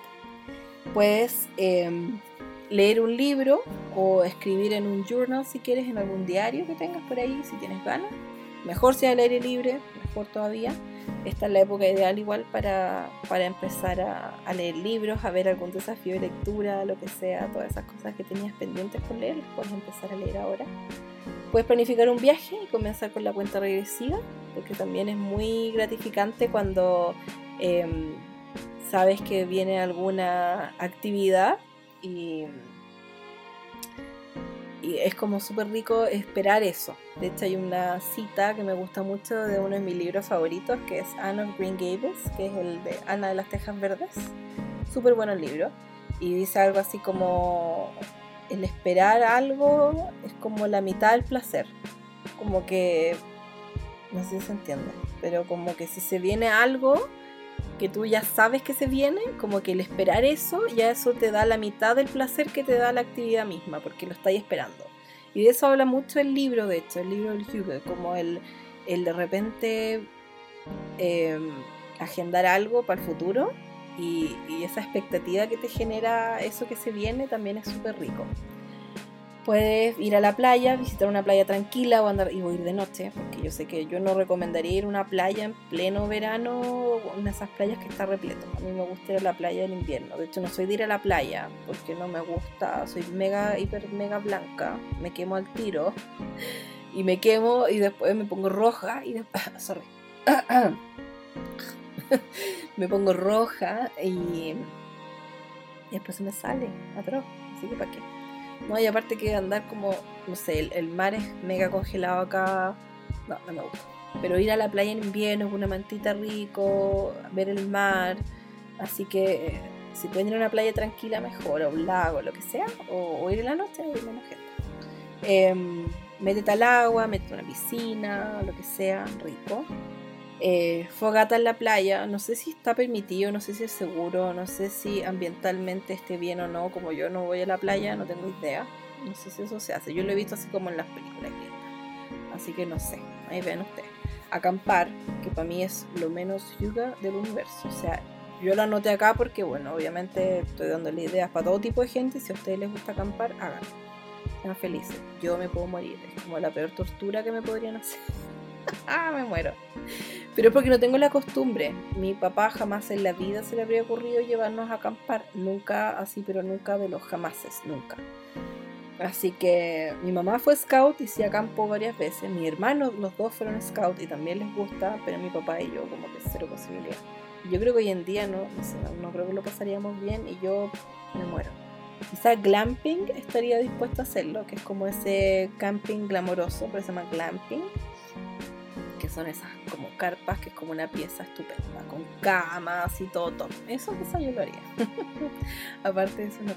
Puedes em, leer un libro o escribir en un journal si quieres, en algún diario que tengas por ahí, si tienes ganas. Mejor sea al aire libre, mejor todavía. Esta es la época ideal igual para, para empezar a, leer libros, a ver algún desafío de lectura, lo que sea, todas esas cosas que tenías pendientes por leer, las puedes empezar a leer ahora. Puedes planificar un viaje y comenzar con la cuenta regresiva, porque también es muy gratificante cuando em, sabes que viene alguna actividad y, y es como súper rico esperar eso. De hecho hay una cita que me gusta mucho de uno de mis libros favoritos, que es Anne of Green Gables, que es el de Ana de las Tejas Verdes. Súper bueno el libro. Y dice algo así como el esperar algo es como la mitad del placer. Como que, no sé si se entiende, pero como que si se viene algo que tú ya sabes que se viene, como que el esperar eso, ya eso te da la mitad del placer que te da la actividad misma, porque lo estáis esperando. Y de eso habla mucho el libro, de hecho, el libro del Hugo, como el, el de repente em, agendar algo para el futuro y, y, esa expectativa que te genera eso que se viene también es súper rico. Puedes ir a la playa, visitar una playa tranquila o andar y ir de noche, porque yo sé que yo no recomendaría ir a una playa en pleno verano, una de esas playas que está repleto. A mí me gusta ir a la playa en invierno. De hecho, no soy de ir a la playa porque no me gusta, soy mega, hiper, mega blanca, me quemo al tiro y me quemo y después me pongo roja y después, sorry, me pongo roja y, después se me sale atroz, así que para qué. No, y aparte que andar como, no sé, el, mar es mega congelado acá. No, no me gusta. Pero ir a la playa en invierno con una mantita rico, ver el mar. Así que eh, si pueden ir a una playa tranquila, mejor, o un lago, lo que sea. O, ir en la noche, ir menos gente. Eh, métete al agua, métete a una piscina, lo que sea, rico. Eh, fogata en la playa, no sé si está permitido, no sé si es seguro, no sé si ambientalmente esté bien o no, como yo no voy a la playa, no tengo idea, no sé si eso se hace, yo lo he visto así como en las películas así que no sé, ahí ven ustedes. Acampar, que para mí es lo menos yuga del universo, o sea, yo lo anoté acá porque, bueno, obviamente estoy dándole ideas para todo tipo de gente, si a ustedes les gusta acampar, háganlo, sean felices, yo me puedo morir, es como la peor tortura que me podrían hacer. ah, me muero. Pero es porque no tengo la costumbre. Mi papá jamás en la vida se le habría ocurrido llevarnos a acampar. Nunca así, pero nunca de los jamases, nunca. Así que mi mamá fue scout y sí acampó varias veces. Mi hermano, los dos fueron scout y también les gusta, pero mi papá y yo como que cero posibilidad. Yo creo que hoy en día no, no, no creo que lo pasaríamos bien y yo me muero. Quizá glamping estaría dispuesto a hacerlo, que es como ese camping glamoroso, pero se llama glamping que son esas como carpas, que es como una pieza estupenda, con camas y todo, todo. Eso quizá yo lo haría. Aparte de eso, no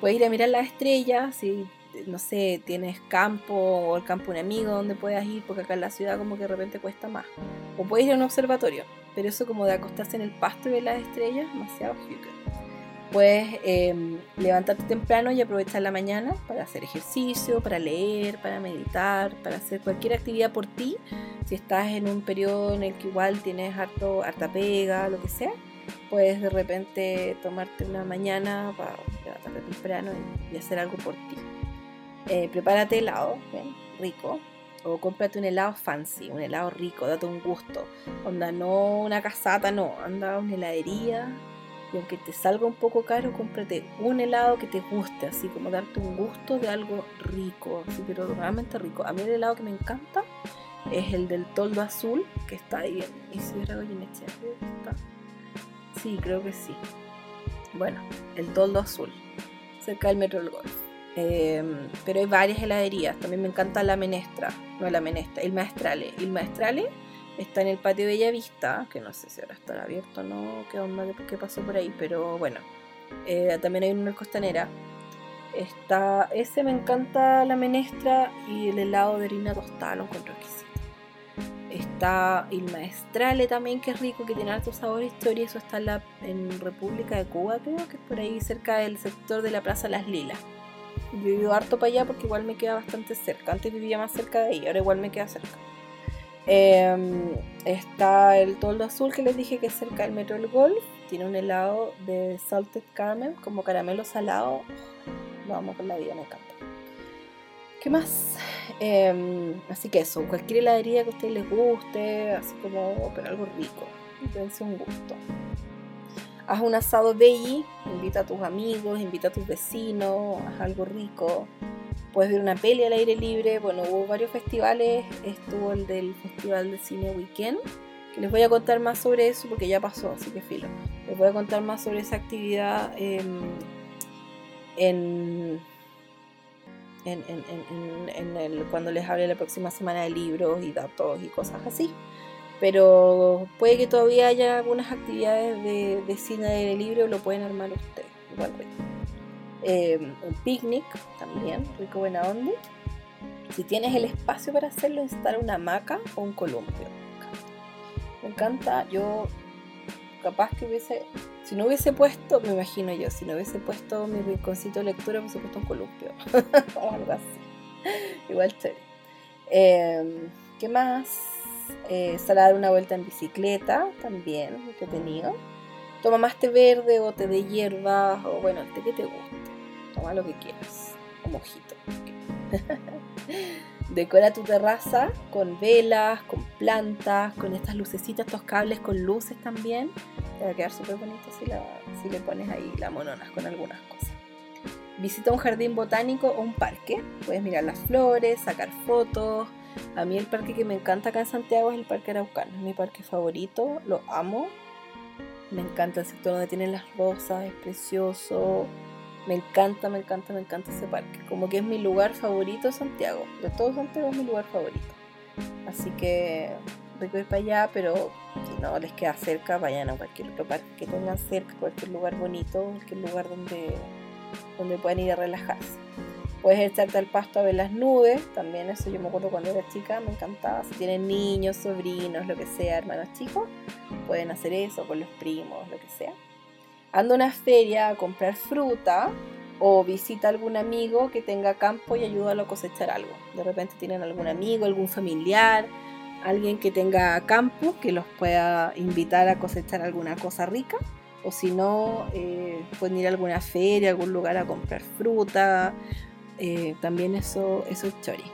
Puedes ir a mirar las estrellas, si, no sé, tienes campo o el campo un amigo donde puedas ir, porque acá en la ciudad como que de repente cuesta más. O puedes ir a un observatorio, pero eso como de acostarse en el pasto y ver las estrellas, demasiado huge. Puedes em, levantarte temprano y aprovechar la mañana para hacer ejercicio, para leer, para meditar, para hacer cualquier actividad por ti. Si estás en un periodo en el que igual tienes harto, harta pega, lo que sea, puedes de repente tomarte una mañana para levantarte temprano y, hacer algo por ti. Eh, prepárate helado, rico, o cómprate un helado fancy, un helado rico, date un gusto. Onda, no una casata, no, anda a una heladería y aunque te salga un poco caro, cómprate un helado que te guste, así como darte un gusto de algo rico, así pero realmente rico. A mí el helado que me encanta es el del toldo azul, que está ahí en Isidra Goyenechea. ¿Está? Sí, creo que sí. Bueno, el toldo azul, cerca del Metro del Golf. Em, pero hay varias heladerías. También me encanta la menestra, no la menestra, el maestrale. El maestrale Está en el patio Bellavista, que no sé si ahora estará abierto o no, qué onda, qué pasó por ahí, pero bueno. Eh, también hay una costanera. Está, ese me encanta la menestra y el helado de harina tostada, lo encuentro exquisito. Está el maestrale también, que es rico, que tiene alto sabor e historia. Eso está en, la, en República de Cuba, creo que es por ahí cerca del sector de la Plaza Las Lilas. Yo he ido harto para allá porque igual me queda bastante cerca. Antes vivía más cerca de ahí, ahora igual me queda cerca. Em, está el toldo azul que les dije que es cerca del metro del Golf. Tiene un helado de salted caramel, como caramelo salado. vamos con la vida, me encanta. ¿Qué más? Em, así que eso, cualquier heladería que a ustedes les guste, así como, pero algo rico. Dense un gusto. Haz un asado veggie, invita a tus amigos, invita a tus vecinos, haz algo rico puedes ver una peli al aire libre. Bueno, hubo varios festivales, estuvo el del Festival de Cine Weekend, que les voy a contar más sobre eso porque ya pasó, así que filo. Les voy a contar más sobre esa actividad en, en, el, cuando les hable la próxima semana de libros y datos y cosas así. Pero puede que todavía haya algunas actividades de, de cine al aire libre, lo pueden armar ustedes. Igual Em, un picnic también, rico buena onda. Si tienes el espacio para hacerlo, instala una hamaca o un columpio. Me encanta, yo capaz que hubiese, si no hubiese puesto, me imagino yo, si no hubiese puesto mi rinconcito de lectura, hubiese puesto un columpio o algo así. Igual chévere. Em, ¿Qué más? Eh, una vuelta en bicicleta, también, entretenido. Toma más té verde o té de hierbas, o bueno, el té que te guste. Toma lo que quieras, o mojito. Decora tu terraza con velas, con plantas, con estas lucecitas, estos cables con luces también. Te va a quedar súper bonito si, si le pones ahí la mononas con algunas cosas. Visita un jardín botánico o un parque. Puedes mirar las flores, sacar fotos. A mí el parque que me encanta acá en Santiago es el Parque Araucano. Es mi parque favorito, lo amo. Me encanta el sector donde tienen las rosas, es precioso. Me encanta, me encanta, me encanta ese parque. Como que es mi lugar favorito Santiago. De todo Santiago es mi lugar favorito. Así que rico para allá, pero si no les queda cerca, vayan a cualquier otro parque que tengan cerca, cualquier lugar bonito, cualquier lugar donde, donde puedan ir a relajarse. Puedes echarte al pasto a ver las nubes, también eso yo me acuerdo cuando era chica, me encantaba. Si tienen niños, sobrinos, lo que sea, hermanos chicos, pueden hacer eso con los primos, lo que sea. Anda a una feria a comprar fruta o visita a algún amigo que tenga campo y ayúdalo a cosechar algo. De repente tienen algún amigo, algún familiar, alguien que tenga campo que los pueda invitar a cosechar alguna cosa rica. O si no, eh, pueden ir a alguna feria, algún lugar a comprar fruta. Eh, también eso, eso es chori.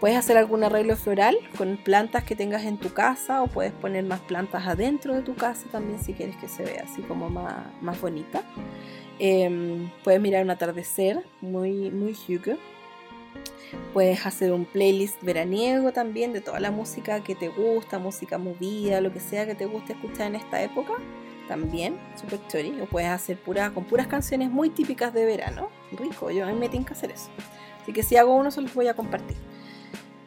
Puedes hacer algún arreglo floral con plantas que tengas en tu casa o puedes poner más plantas adentro de tu casa también si quieres que se vea así como más, más bonita. Em, puedes mirar un atardecer muy, muy. Puedes hacer un playlist veraniego también de toda la música que te gusta, música movida, lo que sea que te guste escuchar en esta época. También, super chori. O puedes hacer pura, con puras canciones muy típicas de verano. Rico, yo a mí me tengo que hacer eso. Así que si hago uno, se los voy a compartir.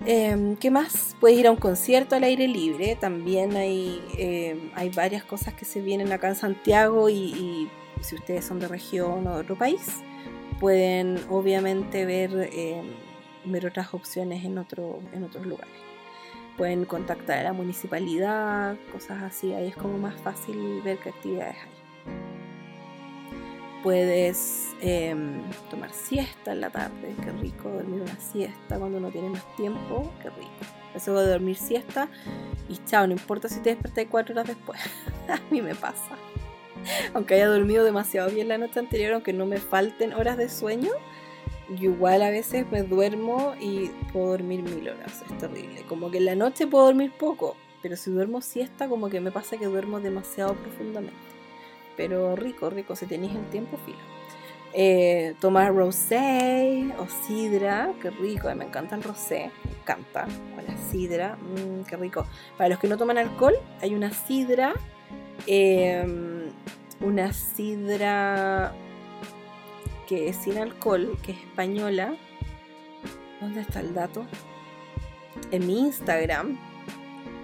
Em, ¿Qué más? Puedes ir a un concierto al aire libre. También hay, em, hay varias cosas que se vienen acá en Santiago y, si ustedes son de región o de otro país, pueden obviamente ver, em, ver otras opciones en, otro, en otros lugares. Pueden contactar a la municipalidad, cosas así. Ahí es como más fácil ver qué actividades hay puedes em, tomar siesta en la tarde, qué rico dormir una siesta cuando no tiene más tiempo, qué rico. Eso de dormir siesta y chao, no importa si te despertas cuatro horas después, a mí me pasa. Aunque haya dormido demasiado bien la noche anterior, aunque no me falten horas de sueño, yo igual a veces me duermo y puedo dormir mil horas, es terrible. Como que en la noche puedo dormir poco, pero si duermo siesta como que me pasa que duermo demasiado profundamente pero rico, rico, si tenéis el tiempo, filo. Eh, tomar rosé o sidra, qué rico, me encanta el rosé, me encanta, o la sidra, mmm, qué rico. Para los que no toman alcohol, hay una sidra, em, una sidra que es sin alcohol, que es española. ¿Dónde está el dato? En mi Instagram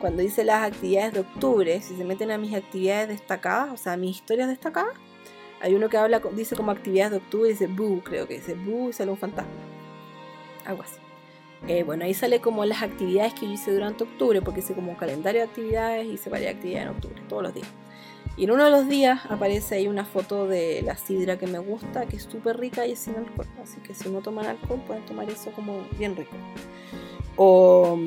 cuando dice las actividades de octubre, si se meten a mis actividades destacadas, o sea, a mis historias destacadas, hay uno que habla, dice como actividades de octubre, dice Boo, creo que dice Boo y sale un fantasma. Algo así. Eh, bueno, ahí sale como las actividades que yo hice durante octubre, porque hice como un calendario de actividades y hice varias actividades en octubre, todos los días. Y en uno de los días aparece ahí una foto de la sidra que me gusta, que es súper rica y es sin alcohol. Así que si no toman alcohol, pueden tomar eso como bien rico. O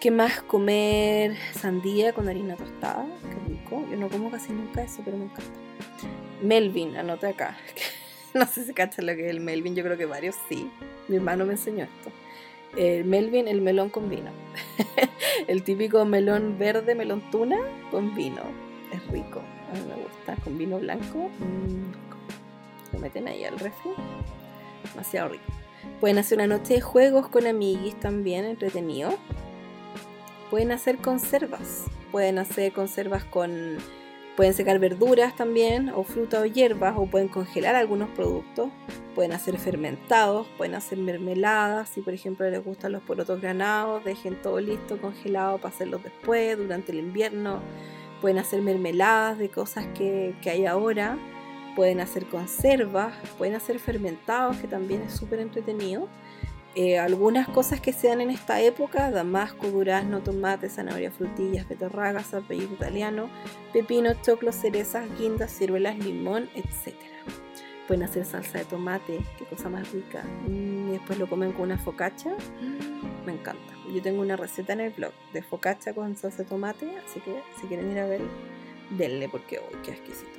¿Qué más? Comer sandía con harina tostada. Qué rico. Yo no como casi nunca eso, pero me encanta. Melvin, anota acá. no sé si cachan lo que es el Melvin. Yo creo que varios sí. Mi hermano me enseñó esto. El Melvin, el melón con vino. el típico melón verde, melón tuna con vino. Es rico. A mí me gusta. Con vino blanco. Mm, lo meten ahí al refri. Demasiado rico. Pueden hacer una noche de juegos con amiguis también, entretenido. Pueden hacer conservas, pueden hacer conservas con, pueden secar verduras también, o fruta o hierbas, o pueden congelar algunos productos, pueden hacer fermentados, pueden hacer mermeladas, si por ejemplo les gustan los porotos granados, dejen todo listo, congelado para hacerlos después, durante el invierno, pueden hacer mermeladas de cosas que, que hay ahora, pueden hacer conservas, pueden hacer fermentados, que también es súper entretenido. Eh, algunas cosas que se dan en esta época, damasco, durazno, tomate, zanahoria, frutillas, beterragas, apellido italiano, pepino, choclo, cerezas, guindas, ciruelas, limón, etc. Pueden hacer salsa de tomate, qué cosa más rica. Mm, y después lo comen con una focaccia. Me encanta. Yo tengo una receta en el blog de focaccia con salsa de tomate, así que si quieren ir a ver, denle porque hoy qué exquisito.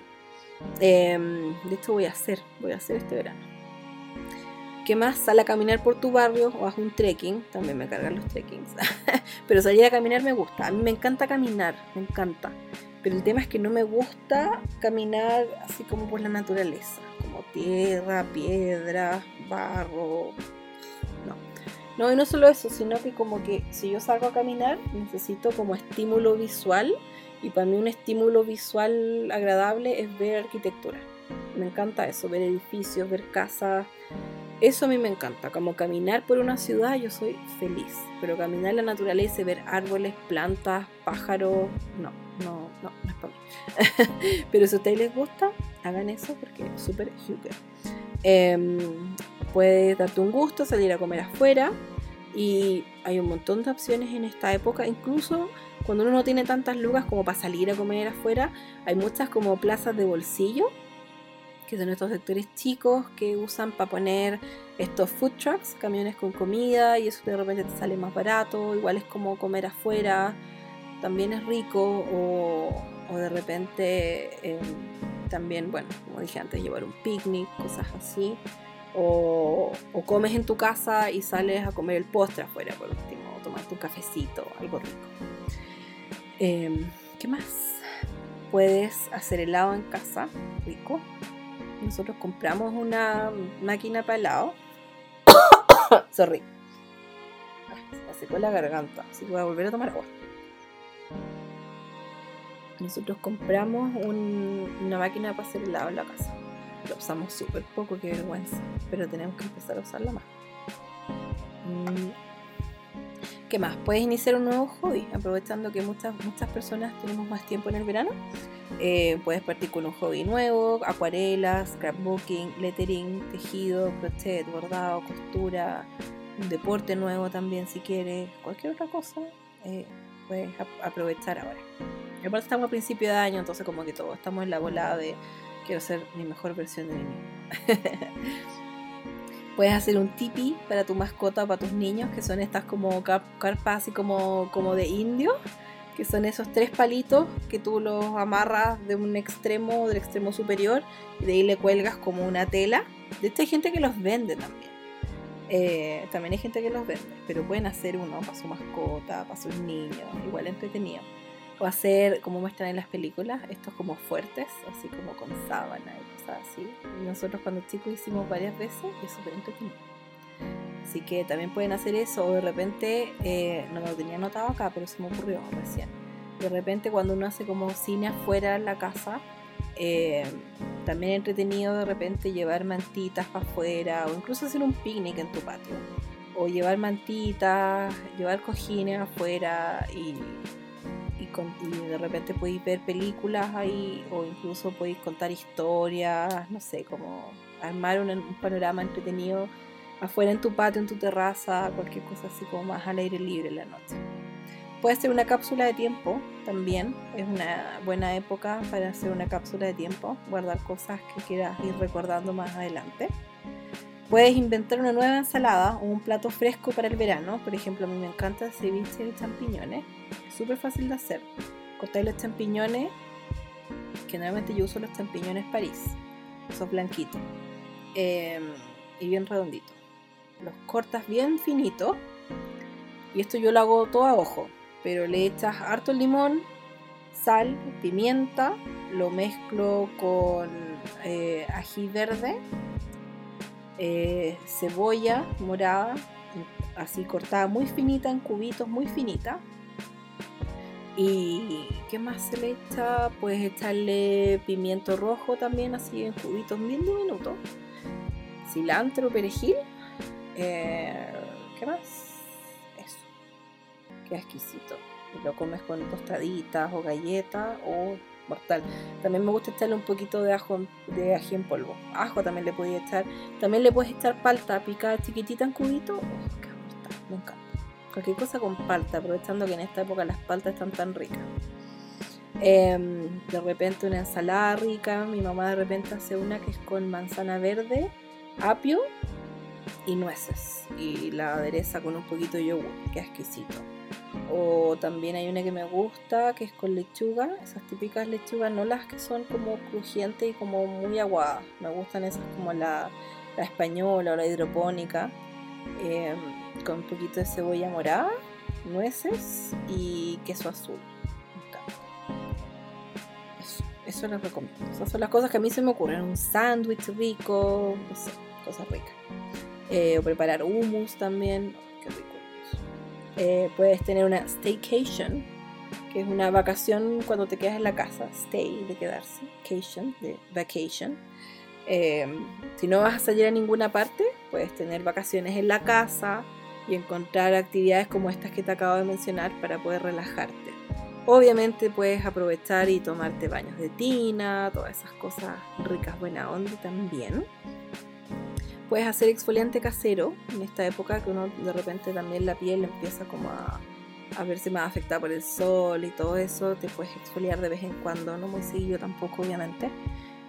Em, de hecho voy a hacer, voy a hacer este verano. ¿Qué más? Sal a caminar por tu barrio o haz un trekking. También me cargan los trekkings. Pero salir a caminar me gusta. A mí me encanta caminar, me encanta. Pero el tema es que no me gusta caminar así como por la naturaleza. Tierra, piedra, barro. No. No, y no solo eso, sino que como que si yo salgo a caminar necesito como estímulo visual. Y para mí un estímulo visual agradable es ver arquitectura. Me encanta eso, ver edificios, ver casas eso a mí me encanta, como caminar por una ciudad yo soy feliz, pero caminar en la naturaleza y ver árboles, plantas, pájaros, no, no, no, no es para mí. pero si a ustedes les gusta, hagan eso porque es súper súper. Eh, puedes darte un gusto, salir a comer afuera y hay un montón de opciones en esta época, incluso cuando uno no tiene tantas lugas como para salir a comer afuera, hay muchas como plazas de bolsillo que son estos sectores chicos que usan para poner estos food trucks, camiones con comida, y eso de repente te sale más barato, igual es como comer afuera, también es rico, o, de repente em, también, bueno, como dije antes, llevar un picnic, cosas así, o, comes en tu casa y sales a comer el postre afuera, por último, o tomarte un cafecito, algo rico. Em, ¿Qué más? Puedes hacer helado en casa, rico nosotros compramos una máquina para helado. Sorry. Se secó la garganta, así que voy a volver a tomar agua. Nosotros compramos una máquina para hacer helado en la casa. La usamos súper poco, qué vergüenza. Pero tenemos que empezar a usarla más. Mm. ¿Qué más? Puedes iniciar un nuevo hobby, aprovechando que muchas, muchas personas tenemos más tiempo en el verano. Eh, puedes partir con un hobby nuevo, acuarelas, scrapbooking, lettering, tejido, crochet, bordado, costura, un deporte nuevo también si quieres, cualquier otra cosa, eh, puedes aprovechar ahora. Aparte estamos a principio de año, entonces como que todos estamos en la volada de quiero ser mi mejor versión de mí mismo. Puedes hacer un tipi para tu mascota o para tus niños, que son estas como carpas así como, como de indio, que son esos tres palitos que tú los amarras de un extremo, del extremo superior, y de ahí le cuelgas como una tela. De hecho hay gente que los vende también. Eh, también hay gente que los vende, pero pueden hacer uno para su mascota, para sus niños, igual entretenido o hacer, como muestran en las películas, estos como fuertes, así como con sábana y cosas así. Y nosotros cuando chicos hicimos varias veces y es súper entretenido. Así que también pueden hacer eso o de repente, eh, no lo tenía anotado acá, pero se me ocurrió recién. De repente cuando uno hace como cine afuera en la casa, eh, también entretenido de repente llevar mantitas para afuera o incluso hacer un picnic en tu patio. O llevar mantitas, llevar cojines afuera y y, de repente podéis ver películas ahí o incluso podéis contar historias, no sé, como armar un, panorama entretenido afuera en tu patio, en tu terraza, cualquier cosa así como más al aire libre en la noche. Puede ser una cápsula de tiempo también, es una buena época para hacer una cápsula de tiempo, guardar cosas que quieras ir recordando más adelante. Puedes inventar una nueva ensalada o un plato fresco para el verano. Por ejemplo, a mí me encanta el ceviche de champiñones. Es súper fácil de hacer. Cortáis los champiñones. Generalmente yo uso los champiñones París. Esos blanquitos. Em, y bien redonditos. Los cortas bien finitos. Y esto yo lo hago todo a ojo. Pero le echas harto limón, sal, pimienta. Lo mezclo con eh, ají verde eh, cebolla morada, así cortada muy finita en cubitos, muy finita. ¿Y qué más se le echa? Puedes echarle pimiento rojo también, así en cubitos bien diminutos. Cilantro, perejil. Eh, ¿Qué más? Eso. Qué exquisito. Lo comes con tostaditas o galletas o mortal. También me gusta echarle un poquito de ajo de ají en polvo. Ajo también le podía echar. También le puedes echar palta picada chiquitita en cubito. Oh, mortal, me encanta. Cualquier cosa con palta, aprovechando que en esta época las paltas están tan ricas. Em, de repente una ensalada rica, mi mamá de repente hace una que es con manzana verde, apio y nueces y la adereza con un poquito de yogur, que exquisito. O también hay una que me gusta que es con lechuga, esas típicas lechugas, no las que son como crujientes y como muy aguadas, me gustan esas como la, española o la hidropónica, em, con un poquito de cebolla morada, nueces y queso azul. Eso, les recomiendo. Esas son las cosas que a mí se me ocurren. Un sándwich rico, no sé, cosas ricas. Eh, o preparar hummus también. Eh, puedes tener una staycation, que es una vacación cuando te quedas en la casa. Stay, de quedarse. Vacation, de vacation. Eh, si no vas a salir a ninguna parte, puedes tener vacaciones en la casa y encontrar actividades como estas que te acabo de mencionar para poder relajarte. Obviamente puedes aprovechar y tomarte baños de tina, todas esas cosas ricas, buena onda también. Puedes hacer exfoliante casero en esta época que uno de repente también la piel empieza como a, verse más afectada por el sol y todo eso. Te puedes exfoliar de vez en cuando, no muy seguido tampoco obviamente.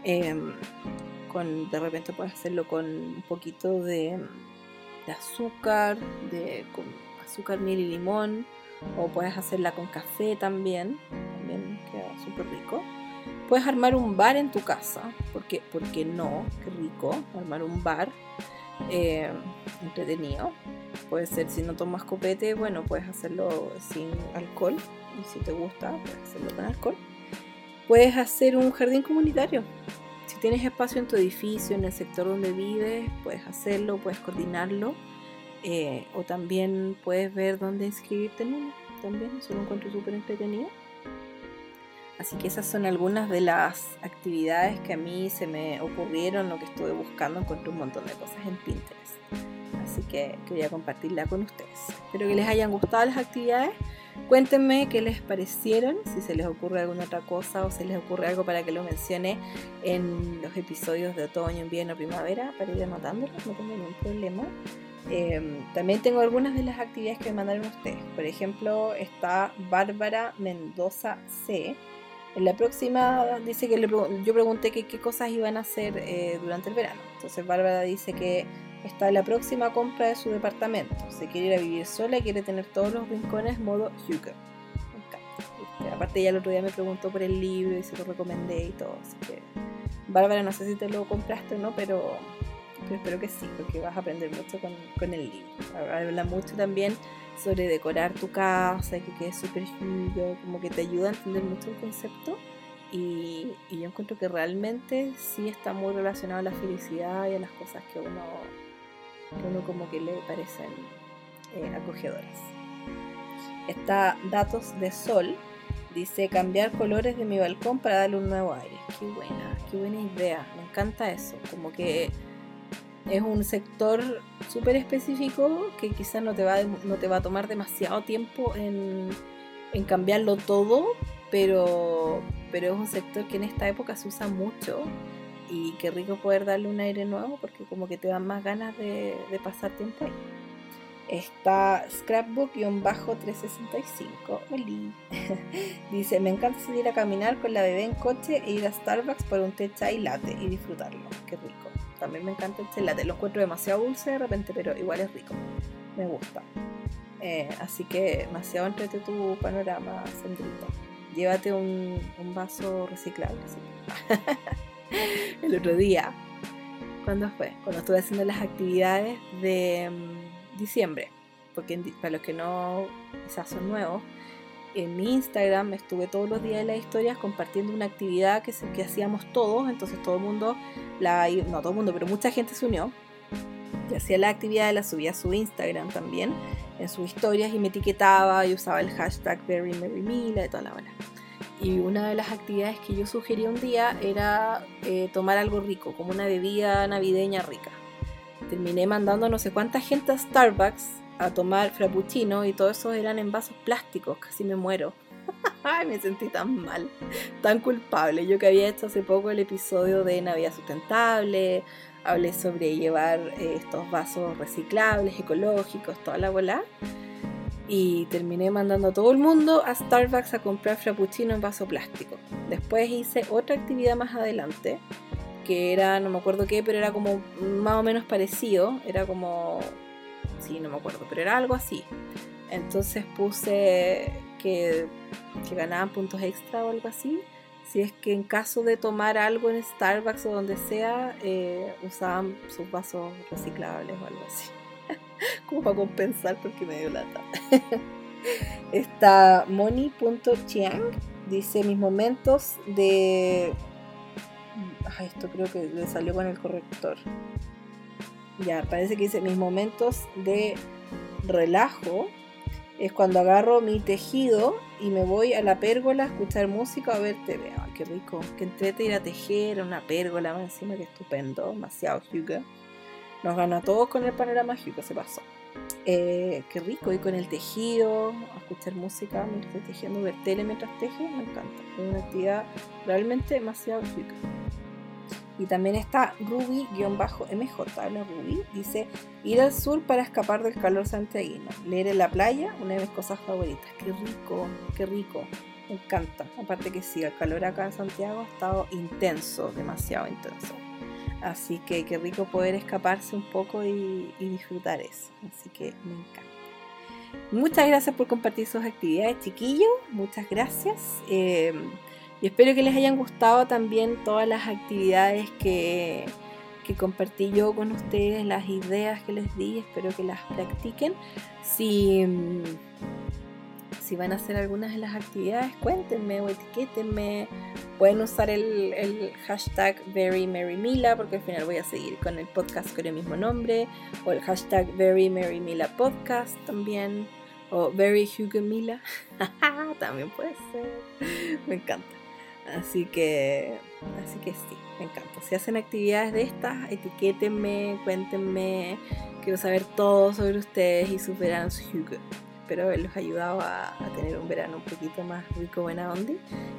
Em, con, de repente puedes hacerlo con un poquito de, azúcar, de con azúcar, miel y limón. O puedes hacerla con café también, también queda súper rico. Puedes armar un bar en tu casa, porque, porque no, qué rico, armar un bar eh, entretenido. Puede ser si no tomas copete, bueno, puedes hacerlo sin alcohol, y si te gusta, puedes hacerlo con alcohol. Puedes hacer un jardín comunitario. Si tienes espacio en tu edificio, en el sector donde vives, puedes hacerlo, puedes coordinarlo. Eh, o también puedes ver dónde inscribirte en uno. También, eso lo encuentro súper entretenido. Así que esas son algunas de las actividades que a mí se me ocurrieron, lo que estuve buscando, encontré un montón de cosas en Pinterest. Así que quería compartirla con ustedes. Espero que les hayan gustado las actividades. Cuéntenme qué les parecieron, si se les ocurre alguna otra cosa o si les ocurre algo para que lo mencione en los episodios de otoño, invierno, primavera, para ir anotándolos, no tengo ningún problema. Em, también tengo algunas de las actividades que me mandaron ustedes. Por ejemplo, está Bárbara Mendoza C en la próxima dice que yo pregunté qué cosas iban a hacer eh, durante el verano. Entonces Bárbara dice que está en la próxima compra de su departamento. Se quiere ir a vivir sola y quiere tener todos los rincones modo Hugo. Aparte ella el otro día me preguntó por el libro y se lo recomendé y todo. Así que Bárbara no sé si te lo compraste o no, pero, espero que sí, porque vas a aprender mucho con, con el libro. Habla mucho también sobre decorar tu casa y que quede súper como que te ayuda a entender mucho el concepto. Y, yo encuentro que realmente sí está muy relacionado a la felicidad y a las cosas que uno, que uno como que le parecen eh, acogedoras. Está Datos de Sol, dice cambiar colores de mi balcón para darle un nuevo aire. Qué buena, qué buena idea, me encanta eso, como que es un sector súper específico que quizás no te va, no te va a tomar demasiado tiempo en, cambiarlo todo, pero, pero es un sector que en esta época se usa mucho y qué rico poder darle un aire nuevo porque como que te dan más ganas de, pasar tiempo ahí. Está Scrapbook-365. Oli. Dice, me encanta salir a caminar con la bebé en coche e ir a Starbucks por un té chai latte y disfrutarlo. Qué rico. También me encanta el chelate. Lo encuentro demasiado dulce de repente, pero igual es rico. Me gusta. Eh, así que demasiado entrete tu panorama, Sandrita. Llévate un, vaso reciclable. el otro día, ¿cuándo fue? Cuando estuve haciendo las actividades de mm, diciembre. Porque para los que no quizás son nuevos, en mi Instagram estuve todos los días en las historias compartiendo una actividad que, que hacíamos todos, entonces todo el mundo, la, no todo el mundo, pero mucha gente se unió y hacía la actividad, la subía a su Instagram también, en sus historias y me etiquetaba y usaba el hashtag VeryMaryMila y toda la. Y una de las actividades que yo sugerí un día era eh, tomar algo rico, como una bebida navideña rica. Terminé mandando no sé cuánta gente a Starbucks a tomar frappuccino y todo eso eran en vasos plásticos, casi me muero. Ay, me sentí tan mal, tan culpable. Yo que había hecho hace poco el episodio de Navidad Sustentable, hablé sobre llevar eh, estos vasos reciclables, ecológicos, toda la bola. y terminé mandando a todo el mundo a Starbucks a comprar frappuccino en vaso plástico. Después hice otra actividad más adelante, que era, no me acuerdo qué, pero era como más o menos parecido, era como, sí, no me acuerdo, pero era algo así. Entonces puse que, que ganaban puntos extra o algo así. Si es que en caso de tomar algo en Starbucks o donde sea, eh, usaban sus vasos reciclables o algo así. como para compensar porque me dio lata. Está moni.chiang, dice mis momentos de... esto creo que le salió con el corrector. Ya, parece que dice mis momentos de relajo es cuando agarro mi tejido y me voy a la pérgola a escuchar música a ver TV. Ay, qué rico. Que entrete ir a tejer, una pérgola más encima, que estupendo. Demasiado Hugo. Nos ganó a todos con el panorama Hugo, se pasó. Eh, qué rico, y con el tejido, a escuchar música mientras estoy tejiendo, ver tele mientras teje, me encanta. Es una actividad realmente demasiado rica. Y también está Ruby-MJ, la Ruby, dice ir al sur para escapar del calor santiaguino. Leer en la playa, una de mis cosas favoritas. Qué rico, qué rico. Me encanta. Aparte que sí, el calor acá en Santiago ha estado intenso, demasiado intenso. Así que qué rico poder escaparse un poco y, disfrutar eso. Así que me encanta. Muchas gracias por compartir sus actividades, chiquillos. Muchas gracias. Eh, y espero que les hayan gustado también todas las actividades que, que compartí yo con ustedes, las ideas que les di. Espero que las practiquen. Si si van a hacer algunas de las actividades, cuéntenme o etiquétenme. Pueden usar el, el hashtag VeryMaryMila porque al final voy a seguir con el podcast con el mismo nombre. O el hashtag VeryMaryMilaPodcast también. O VeryHugoMila. también puede ser. Me encanta. Así que, así que sí, me encanta. Si hacen actividades de estas, etiquétenme, cuéntenme. Quiero saber todo sobre ustedes y su verano Hugo espero haberlos ayudado a, tener un verano un poquito más rico, buena onda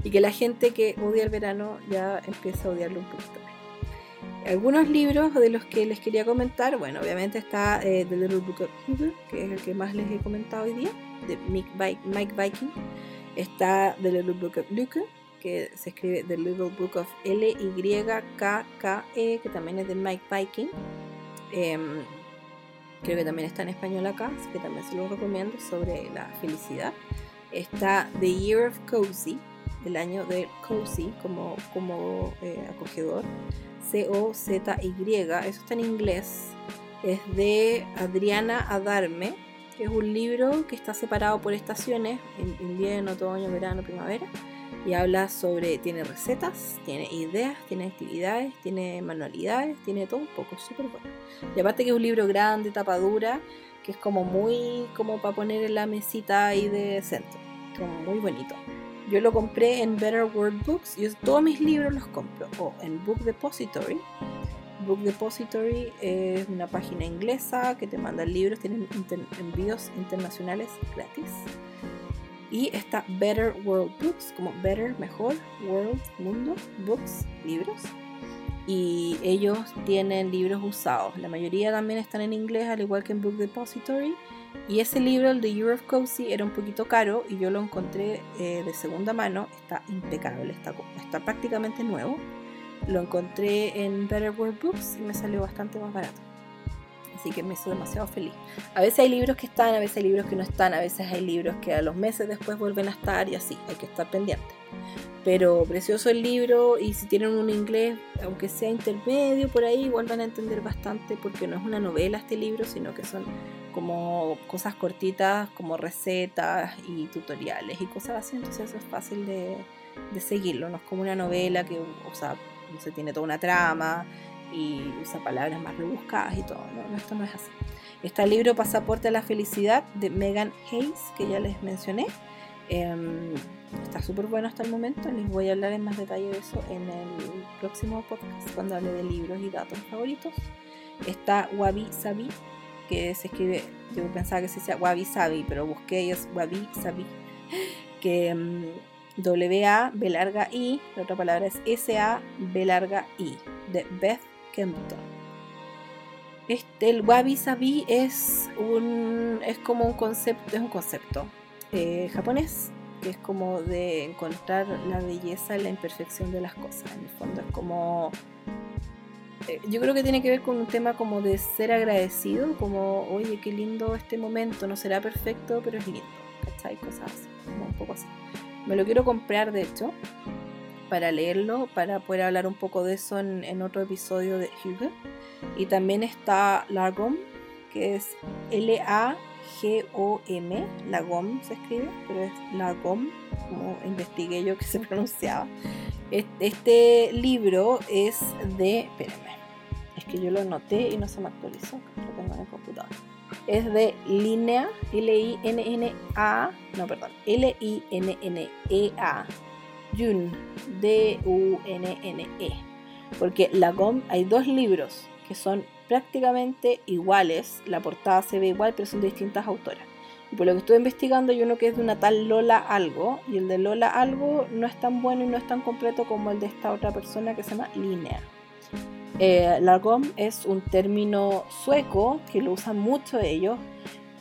y que la gente que odia el verano ya empiece a odiarlo un poquito más. Algunos libros de los que les quería comentar, bueno, obviamente está eh, The Little Book of Hugo, que es el que más les he comentado hoy día, de Mike, Viking. Está The Little Book of Luke, que se escribe The Little Book of L-Y-K-K-E, que también es de Mike Viking. Em, creo que también está en español acá, así que también se lo recomiendo, sobre la felicidad. Está The Year of Cozy, el año de Cozy como, como eh, acogedor, C-O-Z-Y, eso está en inglés, es de Adriana Adarme, que es un libro que está separado por estaciones, invierno, otoño, verano, primavera, y habla sobre, tiene recetas, tiene ideas, tiene actividades, tiene manualidades, tiene todo un poco, súper bueno. Y aparte que es un libro grande, tapadura, que es como muy, como para poner en la mesita ahí de centro, como muy bonito. Yo lo compré en Better World Books, yo todos mis libros los compro, o en Book Depository. Book Depository es una página inglesa que te manda libros, tienen envíos internacionales gratis y está Better World Books, como Better, mejor, World, mundo, Books, libros. Y ellos tienen libros usados. La mayoría también están en inglés, al igual que en Book Depository. Y ese libro, el de Europe Cozy, era un poquito caro y yo lo encontré eh, de segunda mano. Está impecable, está, está prácticamente nuevo. Lo encontré en Better World Books y me salió bastante más barato así que me hizo demasiado feliz. A veces hay libros que están, a veces hay libros que no están, a veces hay libros que a los meses después vuelven a estar y así, hay que estar pendiente. Pero precioso el libro y si tienen un inglés, aunque sea intermedio por ahí, vuelvan a entender bastante porque no es una novela este libro, sino que son como cosas cortitas, como recetas y tutoriales y cosas así, entonces eso es fácil de, de seguirlo, no es como una novela que, o sea, se tiene toda una trama y usa palabras más rebuscadas y todo. No, esto no es así. Está el libro Pasaporte a la Felicidad de Megan Hayes, que ya les mencioné. Em, está súper bueno hasta el momento. Les voy a hablar en más detalle de eso en el próximo podcast, cuando hable de libros y datos favoritos. Está Wabi Sabi, que se escribe, yo pensaba que se decía Wabi Sabi, pero busqué y es Wabi Sabi, que em, W-A, B larga I, la otra palabra es S-A, B larga I, de Beth Este, el wabi sabi es un es como un concepto, es un concepto eh, japonés que es como de encontrar la belleza en la imperfección de las cosas. En el fondo es como eh, yo creo que tiene que ver con un tema como de ser agradecido, como, oye, qué lindo este momento, no será perfecto, pero es lindo, ¿cachai? Cosas así, como un poco así. Me lo quiero comprar, de hecho, para leerlo, para poder hablar un poco de eso en, otro episodio de Hugo. Y también está Largom, que es L-A-G-O-M, Lagom se escribe, pero es Largom, como investigué yo que se pronunciaba. Este libro es de. Espérenme. Es que yo lo anoté y no se me actualizó. Lo tengo en el computador. Es de Línea, L-I-N-N-A. No, perdón. L-I-N-N-E-A. Jun. D-U-N-N-E. Porque la GOM hay dos libros que son prácticamente iguales. La portada se ve igual, pero son de distintas autoras. Y por lo que estuve investigando, hay uno que es de una tal Lola Algo, y el de Lola Algo no es tan bueno y no es tan completo como el de esta otra persona que se llama Linea. Eh, Largom es un término sueco que lo usan mucho ellos,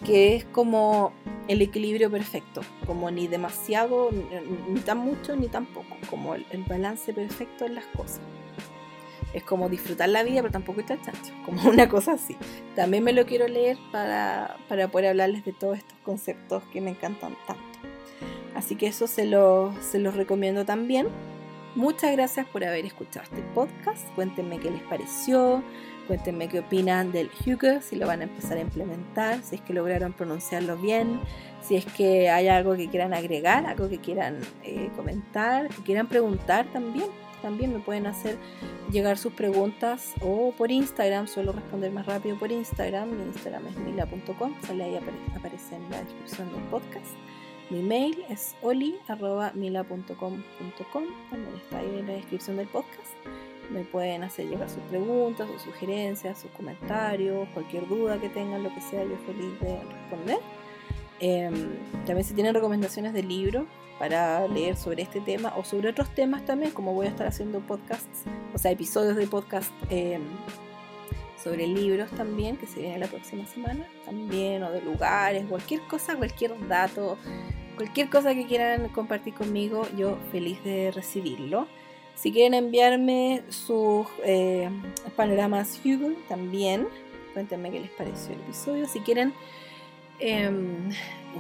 que es como el equilibrio perfecto, como ni demasiado, ni, tan mucho, ni tan poco, como el balance perfecto en las cosas es como disfrutar la vida, pero tampoco está chancho, como una cosa así. También me lo quiero leer para, poder hablarles de todos estos conceptos que me encantan tanto. Así que eso se los se los recomiendo también. Muchas gracias por haber escuchado este podcast. Cuéntenme qué les pareció. Cuéntenme qué opinan del Hugo, si lo van a empezar a implementar, si es que lograron pronunciarlo bien, si es que hay algo que quieran agregar, algo que quieran eh, comentar, que quieran preguntar también también me pueden hacer llegar sus preguntas o por Instagram, suelo responder más rápido por Instagram, mi Instagram es mila.com, sale ahí aparece en la descripción del podcast. Mi mail es oli.mila.com.com, también está ahí en la descripción del podcast. Me pueden hacer llegar sus preguntas, sus sugerencias, sus comentarios, cualquier duda que tengan, lo que sea, yo feliz de responder. Em, también si tienen recomendaciones de libros, para leer sobre este tema o sobre otros temas también, como voy a estar haciendo podcasts, o sea, episodios de podcast em, sobre libros también, que se viene la próxima semana, también, o de lugares, cualquier cosa, cualquier dato, cualquier cosa que quieran compartir conmigo, yo feliz de recibirlo. Si quieren enviarme sus eh, panoramas Hugo, también, cuéntenme qué les pareció el episodio. Si quieren, em,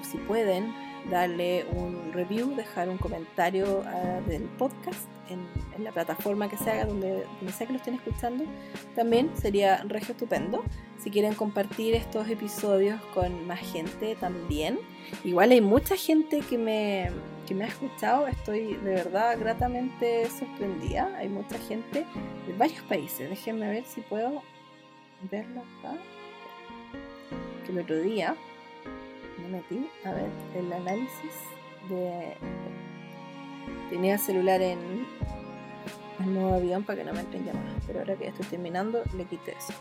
o si pueden, darle un review, dejar un comentario ah, del podcast en, la plataforma que se haga, donde, sea que lo estén escuchando, también sería regio estupendo. Si quieren compartir estos episodios con más gente también. Igual hay mucha gente que me, que me ha escuchado, estoy de verdad gratamente sorprendida. Hay mucha gente de varios países. Déjenme ver si puedo verlo acá. Que el otro día me metí a ver el análisis de. Tenía celular en el nuevo avión para que no me entren llamadas, pero ahora que ya estoy terminando, le quité eso.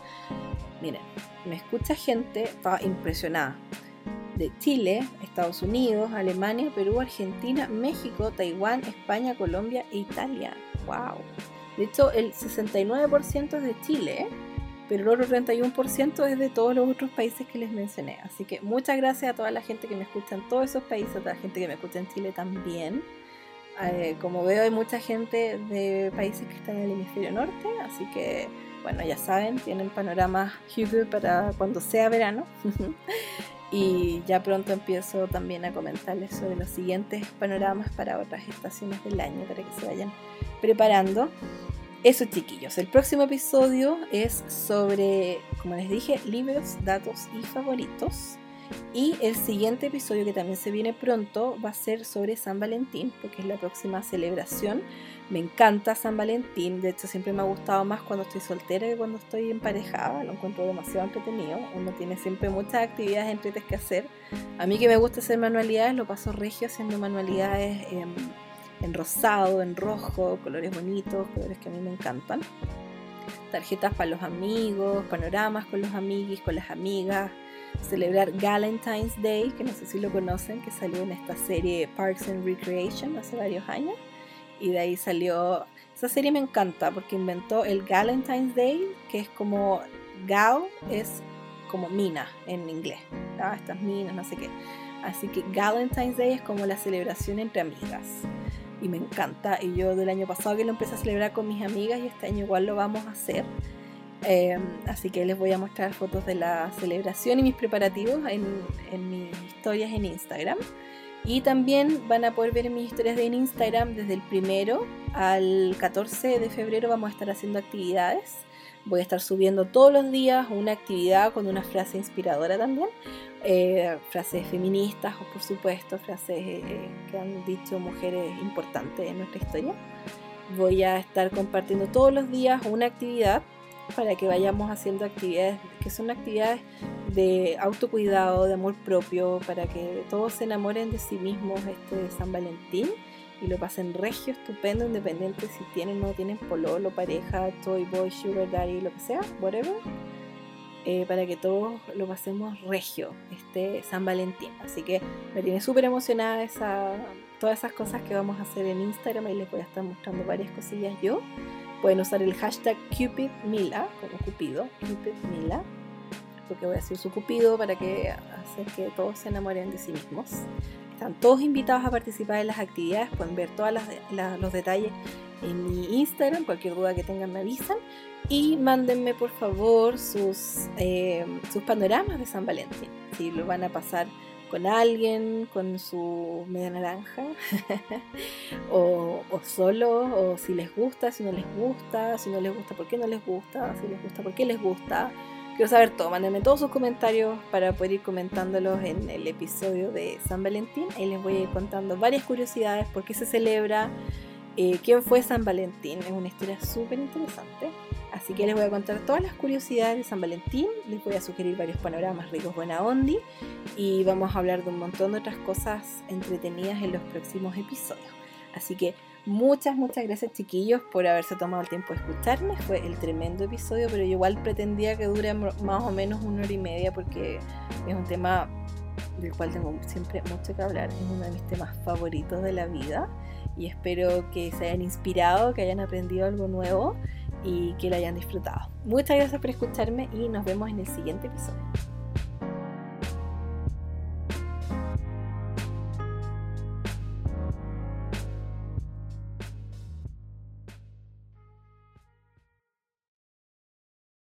Miren, me escucha gente, estaba impresionada. De Chile, Estados Unidos, Alemania, Perú, Argentina, México, Taiwán, España, Colombia e Italia. ¡Wow! De hecho, el 69% es de Chile, pero el otro 31% es de todos los otros países que les mencioné. Así que muchas gracias a toda la gente que me escucha en todos esos países, a toda la gente que me escucha en Chile también. Eh, como veo hay mucha gente de países que están en el hemisferio norte, así que bueno, ya saben, tienen panorama Hugo para cuando sea verano. y ya pronto empiezo también a comentarles sobre los siguientes panoramas para otras estaciones del año, para que se vayan preparando. Eso chiquillos, el próximo episodio es sobre, como les dije, libros, datos y favoritos. Y el siguiente episodio que también se viene pronto va a ser sobre San Valentín, porque es la próxima celebración. Me encanta San Valentín, de hecho siempre me ha gustado más cuando estoy soltera que cuando estoy emparejada, lo encuentro demasiado entretenido. Uno tiene siempre muchas actividades entretenidas que hacer. A mí que me gusta hacer manualidades, lo paso regio haciendo manualidades en rosado, en rojo, colores bonitos, colores que a mí me encantan. Tarjetas para los amigos, panoramas con los amiguis, con las amigas. Celebrar Valentine's Day, que no sé si lo conocen, que salió en esta serie Parks and Recreation hace varios años. Y de ahí salió. Esa serie me encanta porque inventó el Valentine's Day, que es como Gal es como mina en inglés. Estas minas, no sé qué. Así que Valentine's Day es como la celebración entre amigas. Y me encanta. Y yo del año pasado que lo empecé a celebrar con mis amigas y este año igual lo vamos a hacer. Em, así que les voy a mostrar fotos de la celebración y mis preparativos en, en mis historias en Instagram. Y también van a poder ver mis historias de Instagram desde el primero al 14 de febrero vamos a estar haciendo actividades. Voy a estar subiendo todos los días una actividad con una frase inspiradora también. Eh, frases feministas o por supuesto frases eh, que han dicho mujeres importantes en nuestra historia. Voy a estar compartiendo todos los días una actividad para que vayamos haciendo actividades que son actividades de autocuidado, de amor propio, para que todos se enamoren de sí mismos este San Valentín y lo pasen regio, estupendo, independiente si tienen o no tienen pololo, pareja, toy boy, sugar daddy, lo que sea, whatever. Eh, para que todos lo pasemos regio este San Valentín. Así que me tiene súper emocionada esa, todas esas cosas que vamos a hacer en Instagram y les voy a estar mostrando varias cosillas yo. Pueden usar el hashtag CupidMila, como Cupido, CupidMila, porque voy a hacer su Cupido para que hacer que todos se enamoren de sí mismos. Están todos invitados a participar en las actividades, pueden ver todos los detalles en mi Instagram, cualquier duda que tengan me avisan y mándenme por favor sus, eh, sus panoramas de San Valentín, si lo van a pasar con alguien, con su media naranja, o, solo, o si les gusta, si no les gusta, si no les gusta, por qué no les gusta, si les gusta, por qué les gusta. Quiero saber todo, mándenme todos sus comentarios para poder ir comentándolos en el episodio de San Valentín. Ahí les voy a ir contando varias curiosidades, por qué se celebra, eh, quién fue San Valentín. Es una historia súper interesante. Así que les voy a contar todas las curiosidades de San Valentín, les voy a sugerir varios panoramas ricos buena ondi y vamos a hablar de un montón de otras cosas entretenidas en los próximos episodios. Así que muchas, muchas gracias chiquillos por haberse tomado el tiempo de escucharme. Fue el tremendo episodio, pero yo igual pretendía que dure más o menos una hora y media porque es un tema del cual tengo siempre mucho que hablar. Es uno de mis temas favoritos de la vida y espero que se hayan inspirado, que hayan aprendido algo nuevo y que lo hayan disfrutado. Muchas gracias por escucharme y nos vemos en el siguiente episodio.